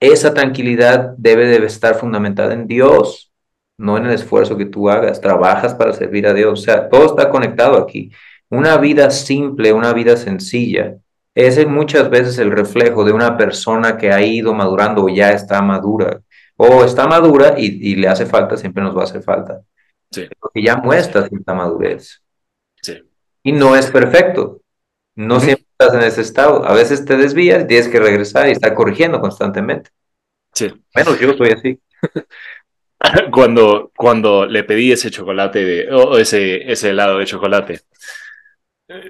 Esa tranquilidad debe de estar fundamentada en Dios, no en el esfuerzo que tú hagas. Trabajas para servir a Dios. O sea, todo está conectado aquí. Una vida simple, una vida sencilla, es muchas veces el reflejo de una persona que ha ido madurando o ya está madura. O está madura y, le hace falta, siempre nos va a hacer falta. Sí. Porque ya muestra cierta madurez. Sí y no es perfecto. No siempre estás en ese estado. A veces te desvías y tienes que regresar y estar corrigiendo constantemente. Sí. Bueno, yo soy así. Cuando, cuando le pedí ese chocolate o ese, ese helado de chocolate,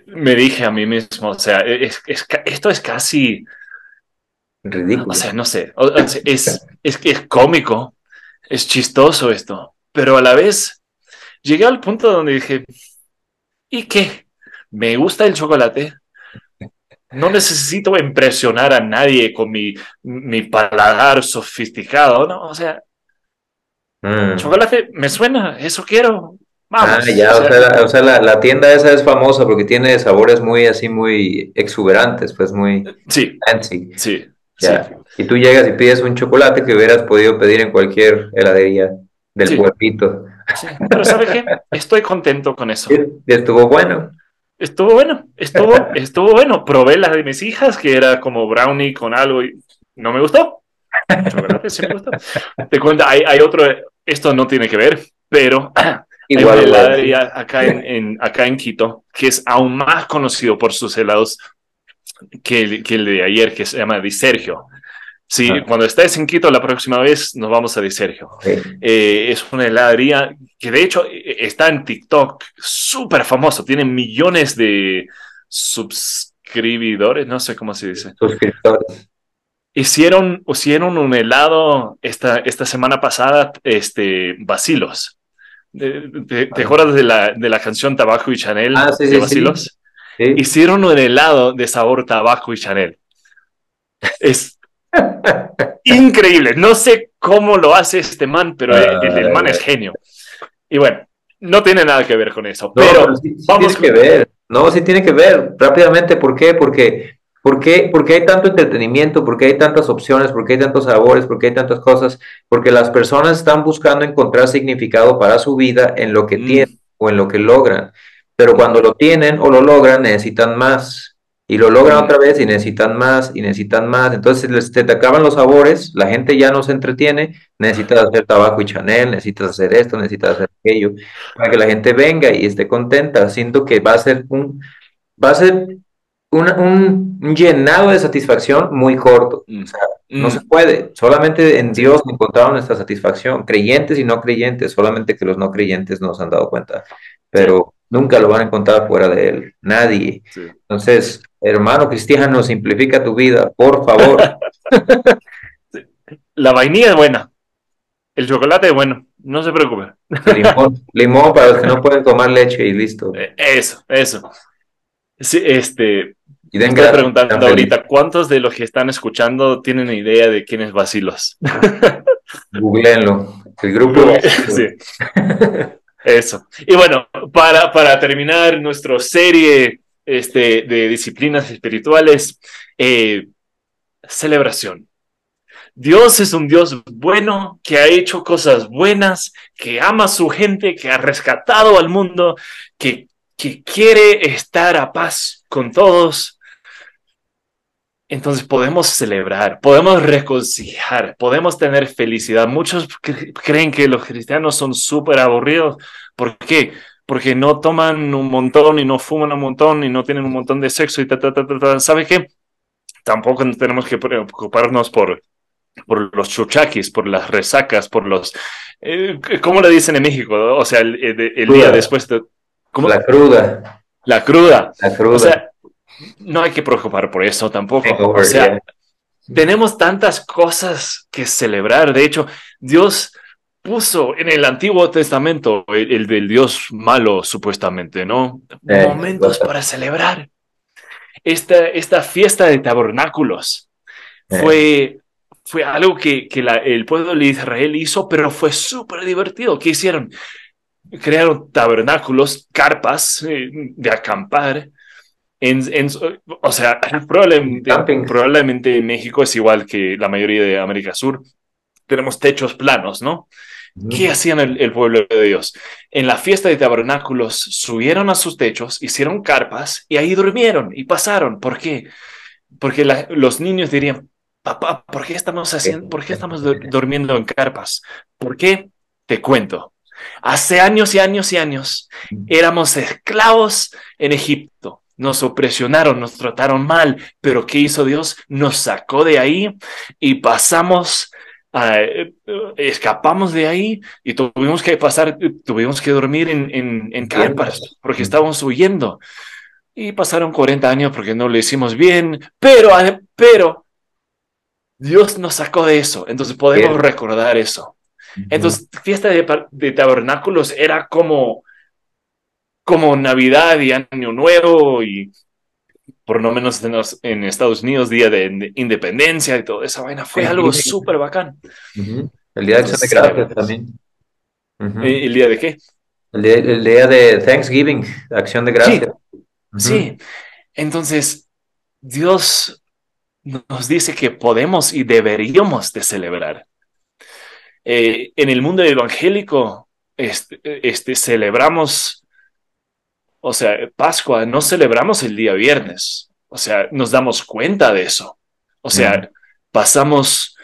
me dije a mí mismo, o sea, es, esto es casi ridículo. O sea, no sé, es, es, es cómico, es chistoso esto, pero a la vez llegué al punto donde dije, ¿Y qué? Me gusta el chocolate. No necesito impresionar a nadie con mi, mi paladar sofisticado, ¿no? O sea, mm. chocolate me suena, eso quiero. Vamos. Ah, ya, o sea, la, tienda esa es famosa porque tiene sabores muy así, muy exuberantes, pues muy sí, fancy. Sí, Y tú llegas y pides un chocolate que hubieras podido pedir en cualquier heladería del pueblito pero ¿sabe qué? Estoy contento con eso. Estuvo bueno. Estuvo bueno, estuvo, estuvo bueno. Probé la de mis hijas, que era como brownie con algo y no me gustó. sí me gustó. Te cuento, hay, hay otro, esto no tiene que ver, pero Igual, hay acá en, acá en Quito que es aún más conocido por sus helados que el, que el de ayer, que se llama Di Sergio. Sí, cuando estés en Quito la próxima vez nos vamos a Sergio. Eh, es una heladería que de hecho e, e, está en TikTok, súper famoso, tiene millones de suscriptores, no sé cómo se dice. Suscriptores. Hicieron, hicieron un helado esta, esta semana pasada, este, Basilos. ¿Te, acuerdas de la, de la canción Tabaco y Chanel ah, de Basilos? Hicieron un helado de sabor tabaco y Chanel. Es Increíble. No sé cómo lo hace este man, pero el, man es genio. Y bueno, no tiene nada que ver con eso. pero, vamos tiene que ver. No, sí tiene que ver. Rápidamente, ¿por qué? Porque, ¿por qué? Porque hay tanto entretenimiento, porque hay tantas opciones, porque hay tantos sabores, porque hay tantas cosas, porque las personas están buscando encontrar significado para su vida en lo que mm. tienen o en lo que logran. Pero cuando lo tienen o lo logran, necesitan más y lo logran otra vez y necesitan más y necesitan más. Entonces te, te acaban los sabores, la gente ya no se entretiene, necesitas hacer tabaco y Chanel, necesitas hacer esto, necesitas hacer aquello, para que la gente venga y esté contenta. Siento que va a ser un, va a ser un, llenado de satisfacción muy corto. Mm. no mm. se puede. Solamente en Dios encontraron nuestra satisfacción. Creyentes y no creyentes, solamente que los no creyentes no se han dado cuenta. Pero nunca lo van a encontrar fuera de él. Nadie. Entonces, Hermano cristiano, simplifica tu vida, por favor. La vainilla es buena. El chocolate es bueno. No se preocupe. Limón, para los que no pueden tomar leche y listo. Eh, eso, eso. Sí, este. Y estoy preguntando ahorita, ¿cuántos de los que están escuchando tienen idea de quién es Basilos? Googleenlo. El grupo. sí. Eso. Y bueno, para, para terminar nuestra serie este, de disciplinas espirituales, eh, celebración. Dios es un Dios bueno, que ha hecho cosas buenas, que ama a su gente, que ha rescatado al mundo, que, que quiere estar a paz con todos. Entonces podemos celebrar, podemos reconciliar, podemos tener felicidad. Muchos creen que los cristianos son súper aburridos. ¿Por qué? Porque no toman un montón y no fuman un montón y no tienen un montón de sexo y ta, ta, ta, ta. ¿Sabe qué? Tampoco tenemos que preocuparnos por por los chuchaquis, por las resacas, por los... Eh, ¿Cómo le dicen en México? O sea, el, día después de... ¿cómo? La cruda. La cruda. La cruda. O sea, no hay que preocupar por eso tampoco. o sea, tenemos tantas cosas que celebrar. De hecho, Dios puso en el Antiguo Testamento, el, del Dios malo, supuestamente, ¿no? Eh, Momentos para celebrar. Esta, esta fiesta de tabernáculos eh. fue fue algo que, que el pueblo de Israel hizo, pero fue súper divertido. ¿Qué hicieron? Crearon tabernáculos, carpas eh, de acampar. En, en, o sea, probablemente, probablemente en México es igual que la mayoría de América Sur. Tenemos techos planos, ¿no? ¿Qué hacían el, pueblo de Dios? En la fiesta de tabernáculos subieron a sus techos, hicieron carpas y ahí durmieron y pasaron. ¿Por qué? Porque los niños dirían, papá, ¿por qué estamos haciendo, por qué estamos durmiendo en carpas? ¿Por qué? Te cuento. Hace años y años y años éramos esclavos en Egipto. Nos opresionaron, nos trataron mal, pero ¿qué hizo Dios? Nos sacó de ahí y pasamos, eh, escapamos de ahí y tuvimos que pasar, tuvimos que dormir en, en carpas porque estábamos huyendo. Y pasaron 40 años porque no lo hicimos bien, pero, pero Dios nos sacó de eso, entonces podemos recordar eso. Entonces, fiesta de, tabernáculos era como, como Navidad y Año Nuevo y por lo menos en, Estados Unidos, Día de, Independencia y toda esa vaina. Fue algo súper bacán. El Día de Acción de Gracias también. Eh, ¿El día de qué? El día, de Thanksgiving, Acción de Gracias. sí. Entonces, Dios nos dice que podemos y deberíamos de celebrar. Eh, en el mundo evangélico, este, este, celebramos, o sea, Pascua, no celebramos el día viernes, o sea, nos damos cuenta de eso. O sea, pasamos,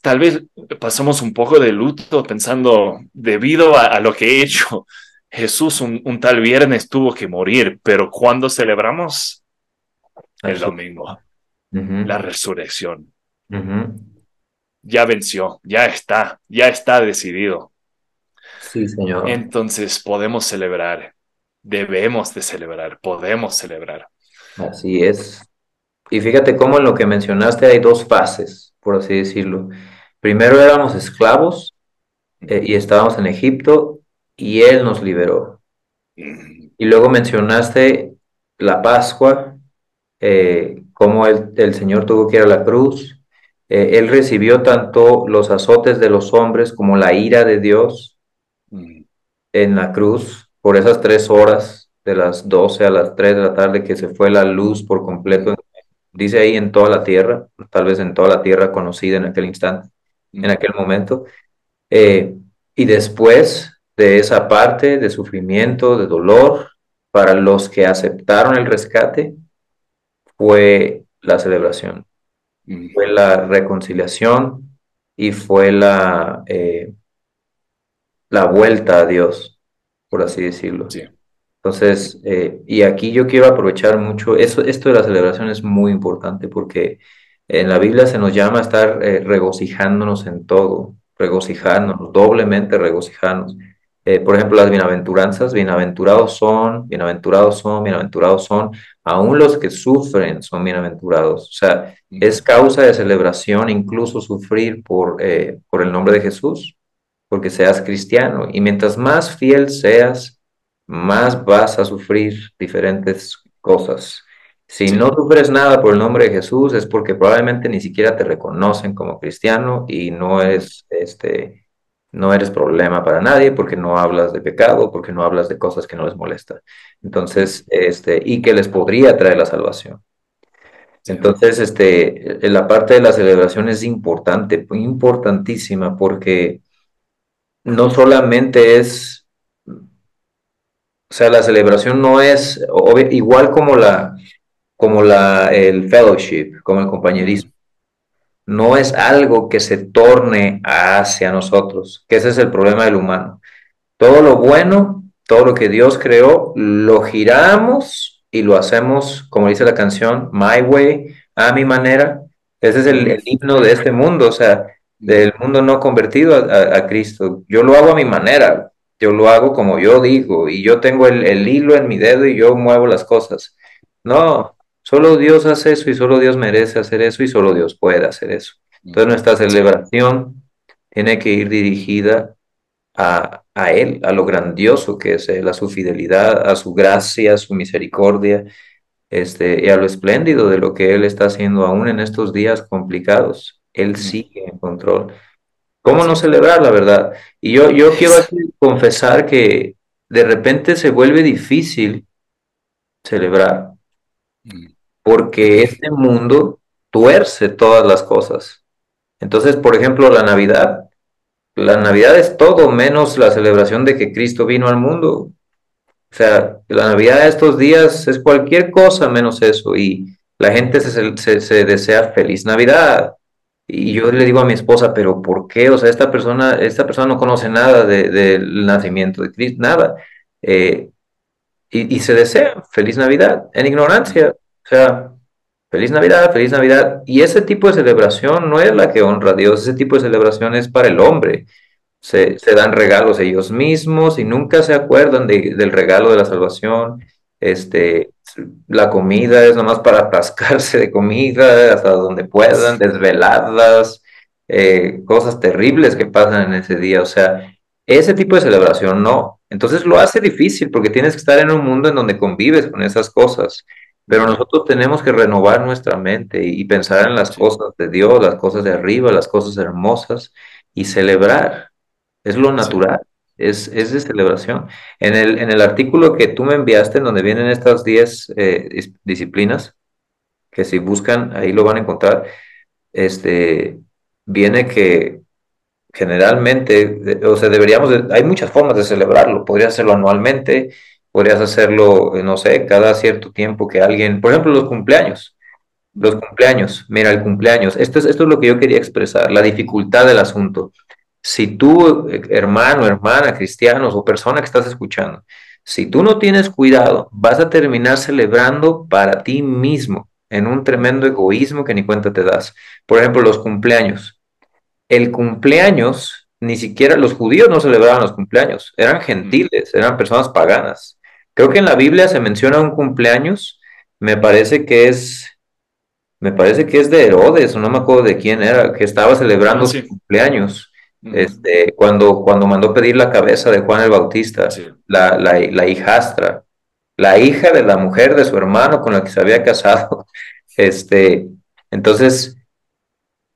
tal vez pasamos un poco de luto pensando, debido a, lo que he hecho, Jesús un, un, tal viernes tuvo que morir, pero cuando celebramos? El domingo la resurrección. Ya venció, ya está, ya está decidido. Sí, Señor. Entonces podemos celebrar, debemos de celebrar, podemos celebrar. Así es. Y fíjate cómo en lo que mencionaste hay dos fases, por así decirlo. Primero éramos esclavos eh, y estábamos en Egipto y Él nos liberó. Y luego mencionaste la Pascua, eh, cómo el, el, Señor tuvo que ir a la cruz. Eh, él recibió tanto los azotes de los hombres como la ira de Dios mm. en la cruz por esas tres horas, de las 12 a las 3 de la tarde, que se fue la luz por completo. Dice ahí en toda la tierra, tal vez en toda la tierra conocida en aquel instante, en aquel momento. Eh, y después de esa parte de sufrimiento, de dolor, para los que aceptaron el rescate, fue la celebración, fue la reconciliación y fue la, eh, la vuelta a Dios, por así decirlo. Entonces, eh, y aquí yo quiero aprovechar mucho, eso, esto de la celebración es muy importante porque en la Biblia se nos llama a estar eh, regocijándonos en todo, regocijándonos, doblemente regocijándonos. Eh, por ejemplo, las bienaventuranzas, bienaventurados son, bienaventurados son, bienaventurados son, aún los que sufren son bienaventurados. O sea, es causa de celebración incluso sufrir por, por el nombre de Jesús, porque seas cristiano. Y mientras más fiel seas, más vas a sufrir diferentes cosas. Si no sufres nada por el nombre de Jesús, es porque probablemente ni siquiera te reconocen como cristiano y no es este no eres problema para nadie porque no hablas de pecado, porque no hablas de cosas que no les molestan. Entonces, este, y que les podría traer la salvación. Entonces, este, la parte de la celebración es importante, importantísima, porque no solamente es, o sea, la celebración no es igual como la, como la, el fellowship, como el compañerismo no es algo que se torne hacia nosotros, que ese es el problema del humano. Todo lo bueno, todo lo que Dios creó, lo giramos y lo hacemos, como dice la canción, my way, a mi manera. Ese es el, himno de este mundo, o sea, del mundo no convertido a, Cristo. Yo lo hago a mi manera, yo lo hago como yo digo, y yo tengo el, el hilo en mi dedo y yo muevo las cosas. No, Solo Dios hace eso y solo Dios merece hacer eso y solo Dios puede hacer eso. Entonces nuestra celebración tiene que ir dirigida a, Él, a lo grandioso que es Él, a su fidelidad, a su gracia, a su misericordia, este, y a lo espléndido de lo que Él está haciendo aún en estos días complicados. Él sigue en control. ¿Cómo no celebrar la verdad? Y yo, yo quiero confesar que de repente se vuelve difícil celebrar porque este mundo tuerce todas las cosas. Entonces, por ejemplo, la Navidad, la Navidad es todo menos la celebración de que Cristo vino al mundo. O sea, la Navidad de estos días es cualquier cosa menos eso y la gente se, desea feliz Navidad. Y yo le digo a mi esposa, pero ¿por qué? O sea, esta persona, esta persona no conoce nada del nacimiento de Cristo, nada. Eh, y, y, se desea feliz Navidad en ignorancia. O sea, feliz Navidad, feliz Navidad. Y ese tipo de celebración no es la que honra a Dios, ese tipo de celebración es para el hombre. Se, dan regalos ellos mismos y nunca se acuerdan del regalo de la salvación. Este, la comida es nomás para atascarse de comida hasta donde puedan, desveladas, eh, cosas terribles que pasan en ese día. O sea, ese tipo de celebración no. Entonces lo hace difícil porque tienes que estar en un mundo en donde convives con esas cosas. Pero nosotros tenemos que renovar nuestra mente y pensar en las cosas de Dios, las cosas de arriba, las cosas hermosas y celebrar. Es lo natural, es, es, de celebración. En el, en el artículo que tú me enviaste, en donde vienen estas 10 eh, disciplinas, que si buscan, ahí lo van a encontrar, este, viene que generalmente, o sea, deberíamos, hay muchas formas de celebrarlo, podría hacerlo anualmente, Podrías hacerlo, eh, no sé, cada cierto tiempo que alguien, por ejemplo, los cumpleaños. Los cumpleaños, mira, el cumpleaños. Esto es, esto es lo que yo quería expresar, la dificultad del asunto. Si tú, hermano, hermana, cristianos o persona que estás escuchando, si tú no tienes cuidado, vas a terminar celebrando para ti mismo en un tremendo egoísmo que ni cuenta te das. Por ejemplo, los cumpleaños. El cumpleaños, ni siquiera los judíos no celebraban los cumpleaños, eran gentiles, eran personas paganas. Creo que en la Biblia se menciona un cumpleaños, me parece que es, me parece que es de Herodes, no me acuerdo de quién era, que estaba celebrando ah, su cumpleaños, este, cuando, cuando mandó pedir la cabeza de Juan el Bautista, la, la, hijastra, la hija de la mujer de su hermano con la que se había casado. Este, entonces,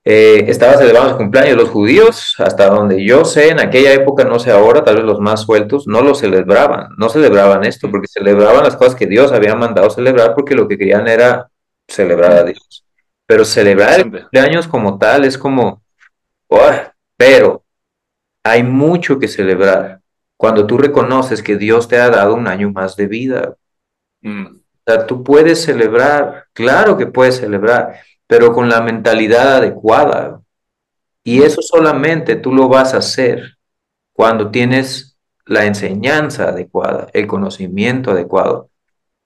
eh, estaba celebrando su cumpleaños. Los judíos, hasta donde yo sé, en aquella época, no sé ahora, tal vez los más sueltos, no lo celebraban, no celebraban esto, porque celebraban las cosas que Dios había mandado celebrar, porque lo que querían era celebrar a Dios. Pero celebrar el cumpleaños como tal es como, pero hay mucho que celebrar cuando tú reconoces que Dios te ha dado un año más de vida. Mm. O sea, tú puedes celebrar, claro que puedes celebrar pero con la mentalidad adecuada. Y eso solamente tú lo vas a hacer cuando tienes la enseñanza adecuada, el conocimiento adecuado.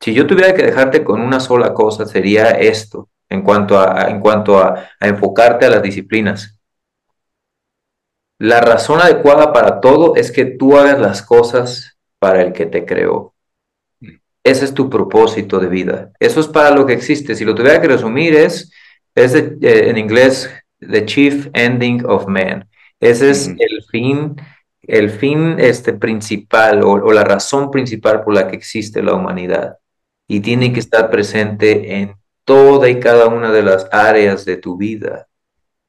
Si yo tuviera que dejarte con una sola cosa, sería esto, en cuanto a, en cuanto a, a enfocarte a las disciplinas. La razón adecuada para todo es que tú hagas las cosas para el que te creó. Ese es tu propósito de vida. Eso es para lo que existe. Si lo tuviera que resumir es es eh, en inglés The Chief Ending of Man. Ese es el fin, el fin este, principal o, la razón principal por la que existe la humanidad. Y tiene que estar presente en toda y cada una de las áreas de tu vida,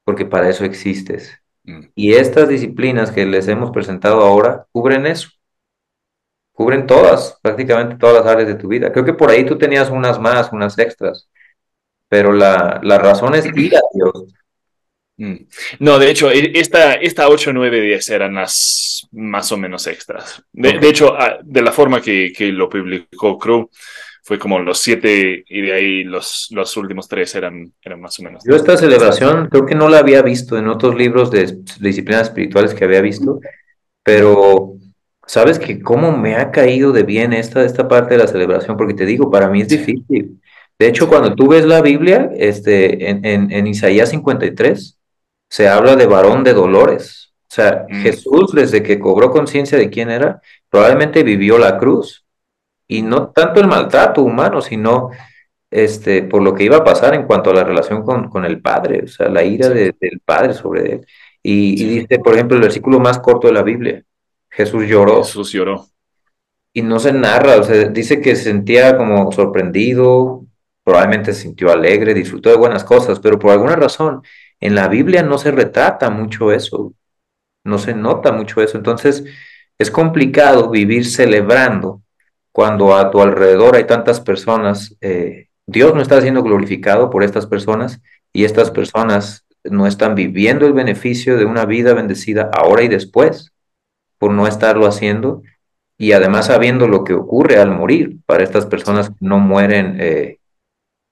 porque para eso existes. Y estas disciplinas que les hemos presentado ahora cubren eso, cubren todas, prácticamente todas las áreas de tu vida. Creo que por ahí tú tenías unas más, unas extras, pero la, la razón es ir a Dios. Mm. No, de hecho, e- esta, esta 8, 9, 10 eran las más o menos extras. De, hecho, de la forma que, que lo publicó Crew, fue como los siete y de ahí los, los últimos tres eran, eran más o menos. Yo esta celebración creo que no la había visto en otros libros de disciplinas espirituales que había visto, pero sabes que cómo me ha caído de bien esta, esta parte de la celebración, porque te digo, para mí es difícil. De hecho, cuando tú ves la Biblia, este, en, en, en Isaías 53, se habla de varón de dolores. O sea, Mm. Jesús, desde que cobró conciencia de quién era, probablemente vivió la cruz. Y no tanto el maltrato humano, sino este, por lo que iba a pasar en cuanto a la relación con, con el Padre, o sea, la ira Sí. de- del Padre sobre él. Y, y Sí. dice, por ejemplo, el versículo más corto de la Biblia, Jesús lloró Jesús lloró. y no se narra, o sea, dice que se sentía como sorprendido, probablemente se sintió alegre, disfrutó de buenas cosas, pero por alguna razón en la Biblia no se retrata mucho eso, no se nota mucho eso, entonces es complicado vivir celebrando cuando a tu alrededor hay tantas personas, eh, Dios no está siendo glorificado por estas personas y estas personas no están viviendo el beneficio de una vida bendecida ahora y después por no estarlo haciendo y además sabiendo lo que ocurre al morir para estas personas que no mueren, eh,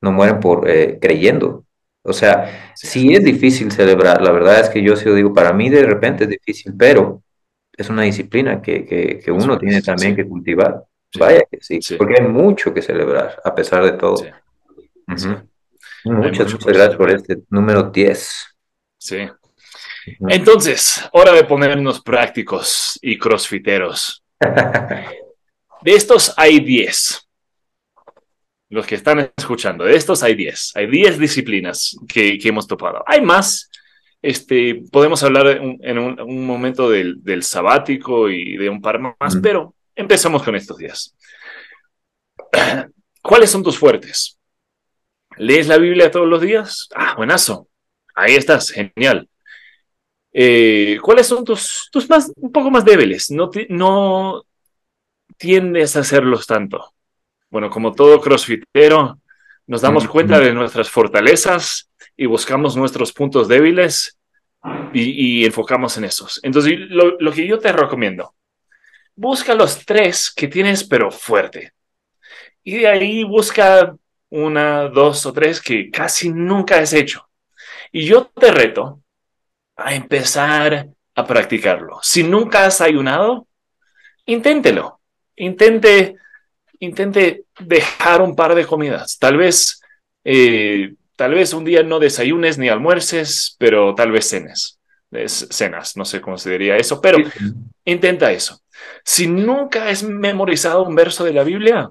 no mueren por eh, creyendo. O sea, Sí. sí es difícil celebrar, la verdad es que yo sí lo digo, para mí de repente es difícil, pero es una disciplina que, que, que uno tiene también que cultivar. Sí. Vaya que sí, Sí. porque hay mucho que celebrar a pesar de todo. Sí. Ujú. Sí. Muchas, muchas gracias por este número 10. Sí. Entonces, hora de ponernos prácticos y crossfiteros. De estos hay 10. Los que están escuchando, de estos hay 10. Hay 10 disciplinas que, que hemos topado. Hay más. Este, podemos hablar en, en un, un momento del, del sabático y de un par más, Mm. pero empezamos con estos 10. ¿Cuáles son tus fuertes? ¿Lees la Biblia todos los días? Ah, buenazo. Ahí estás, genial. Eh, ¿Cuáles son tus, tus más, un poco más débiles? No, no tiendes a hacerlos tanto. Bueno, como todo crossfitero, nos damos cuenta de nuestras fortalezas y buscamos nuestros puntos débiles y, y enfocamos en esos. Entonces, lo, lo que yo te recomiendo, busca los tres que tienes, pero fuerte. Y de ahí busca una, dos o tres que casi nunca has hecho. Y yo te reto a empezar a practicarlo. Si nunca has ayunado, inténtelo. Intente, intente dejar un par de comidas. Tal vez, eh, tal vez un día no desayunes ni almuerces, pero tal vez cenes. Es- cenas, no sé cómo se diría eso, pero intenta eso. Si nunca has memorizado un verso de la Biblia,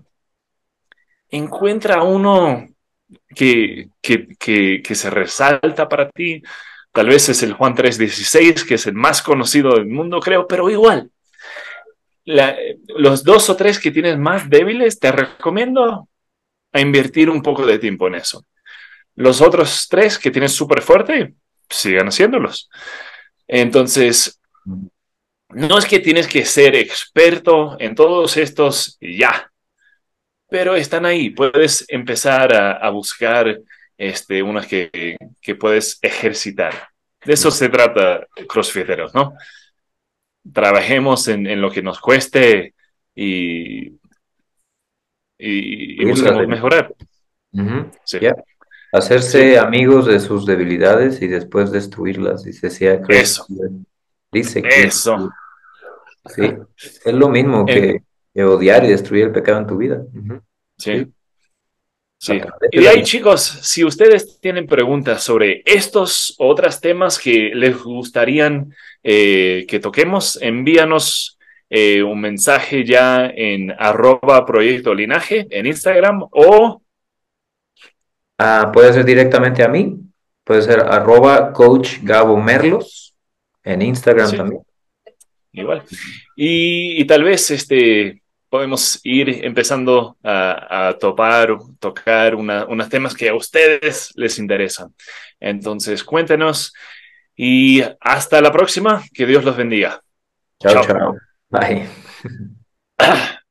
encuentra uno que, que, que, se resalta para ti. Tal vez es el Juan 3:16, que es el más conocido del mundo, creo, pero igual. Los dos o tres que tienes más débiles, te recomiendo a invertir un poco de tiempo en eso. Los otros tres que tienes súper fuerte, sigan haciéndolos. Entonces, no es que tienes que ser experto en todos estos ya, pero están ahí. Puedes empezar a, a buscar este, unos que, que puedes ejercitar. De eso se trata CrossFiteros, ¿no? Trabajemos en, en lo que nos cueste y, y, la- mejorar. Sí. Hacerse amigos de sus debilidades y después destruirlas, dice. Craig. Eso. Dice que Eso. Sí, es lo mismo que, que odiar y destruir el pecado en tu vida. Sí. Sí. Y de ahí, chicos, si ustedes tienen preguntas sobre estos otros temas que les gustarían eh, que toquemos, envíanos eh, un mensaje ya en arroba proyecto linaje en Instagram o Ah, puede ser directamente a mí, puede ser arroba coach Gabo Merlos en Instagram Sí. también. Igual. Y, y tal vez este, podemos ir empezando a, a topar, tocar una- unos temas que a ustedes les interesan. Entonces, cuéntenos. Y hasta la próxima. Que Dios los bendiga. Chao, chao. Bye.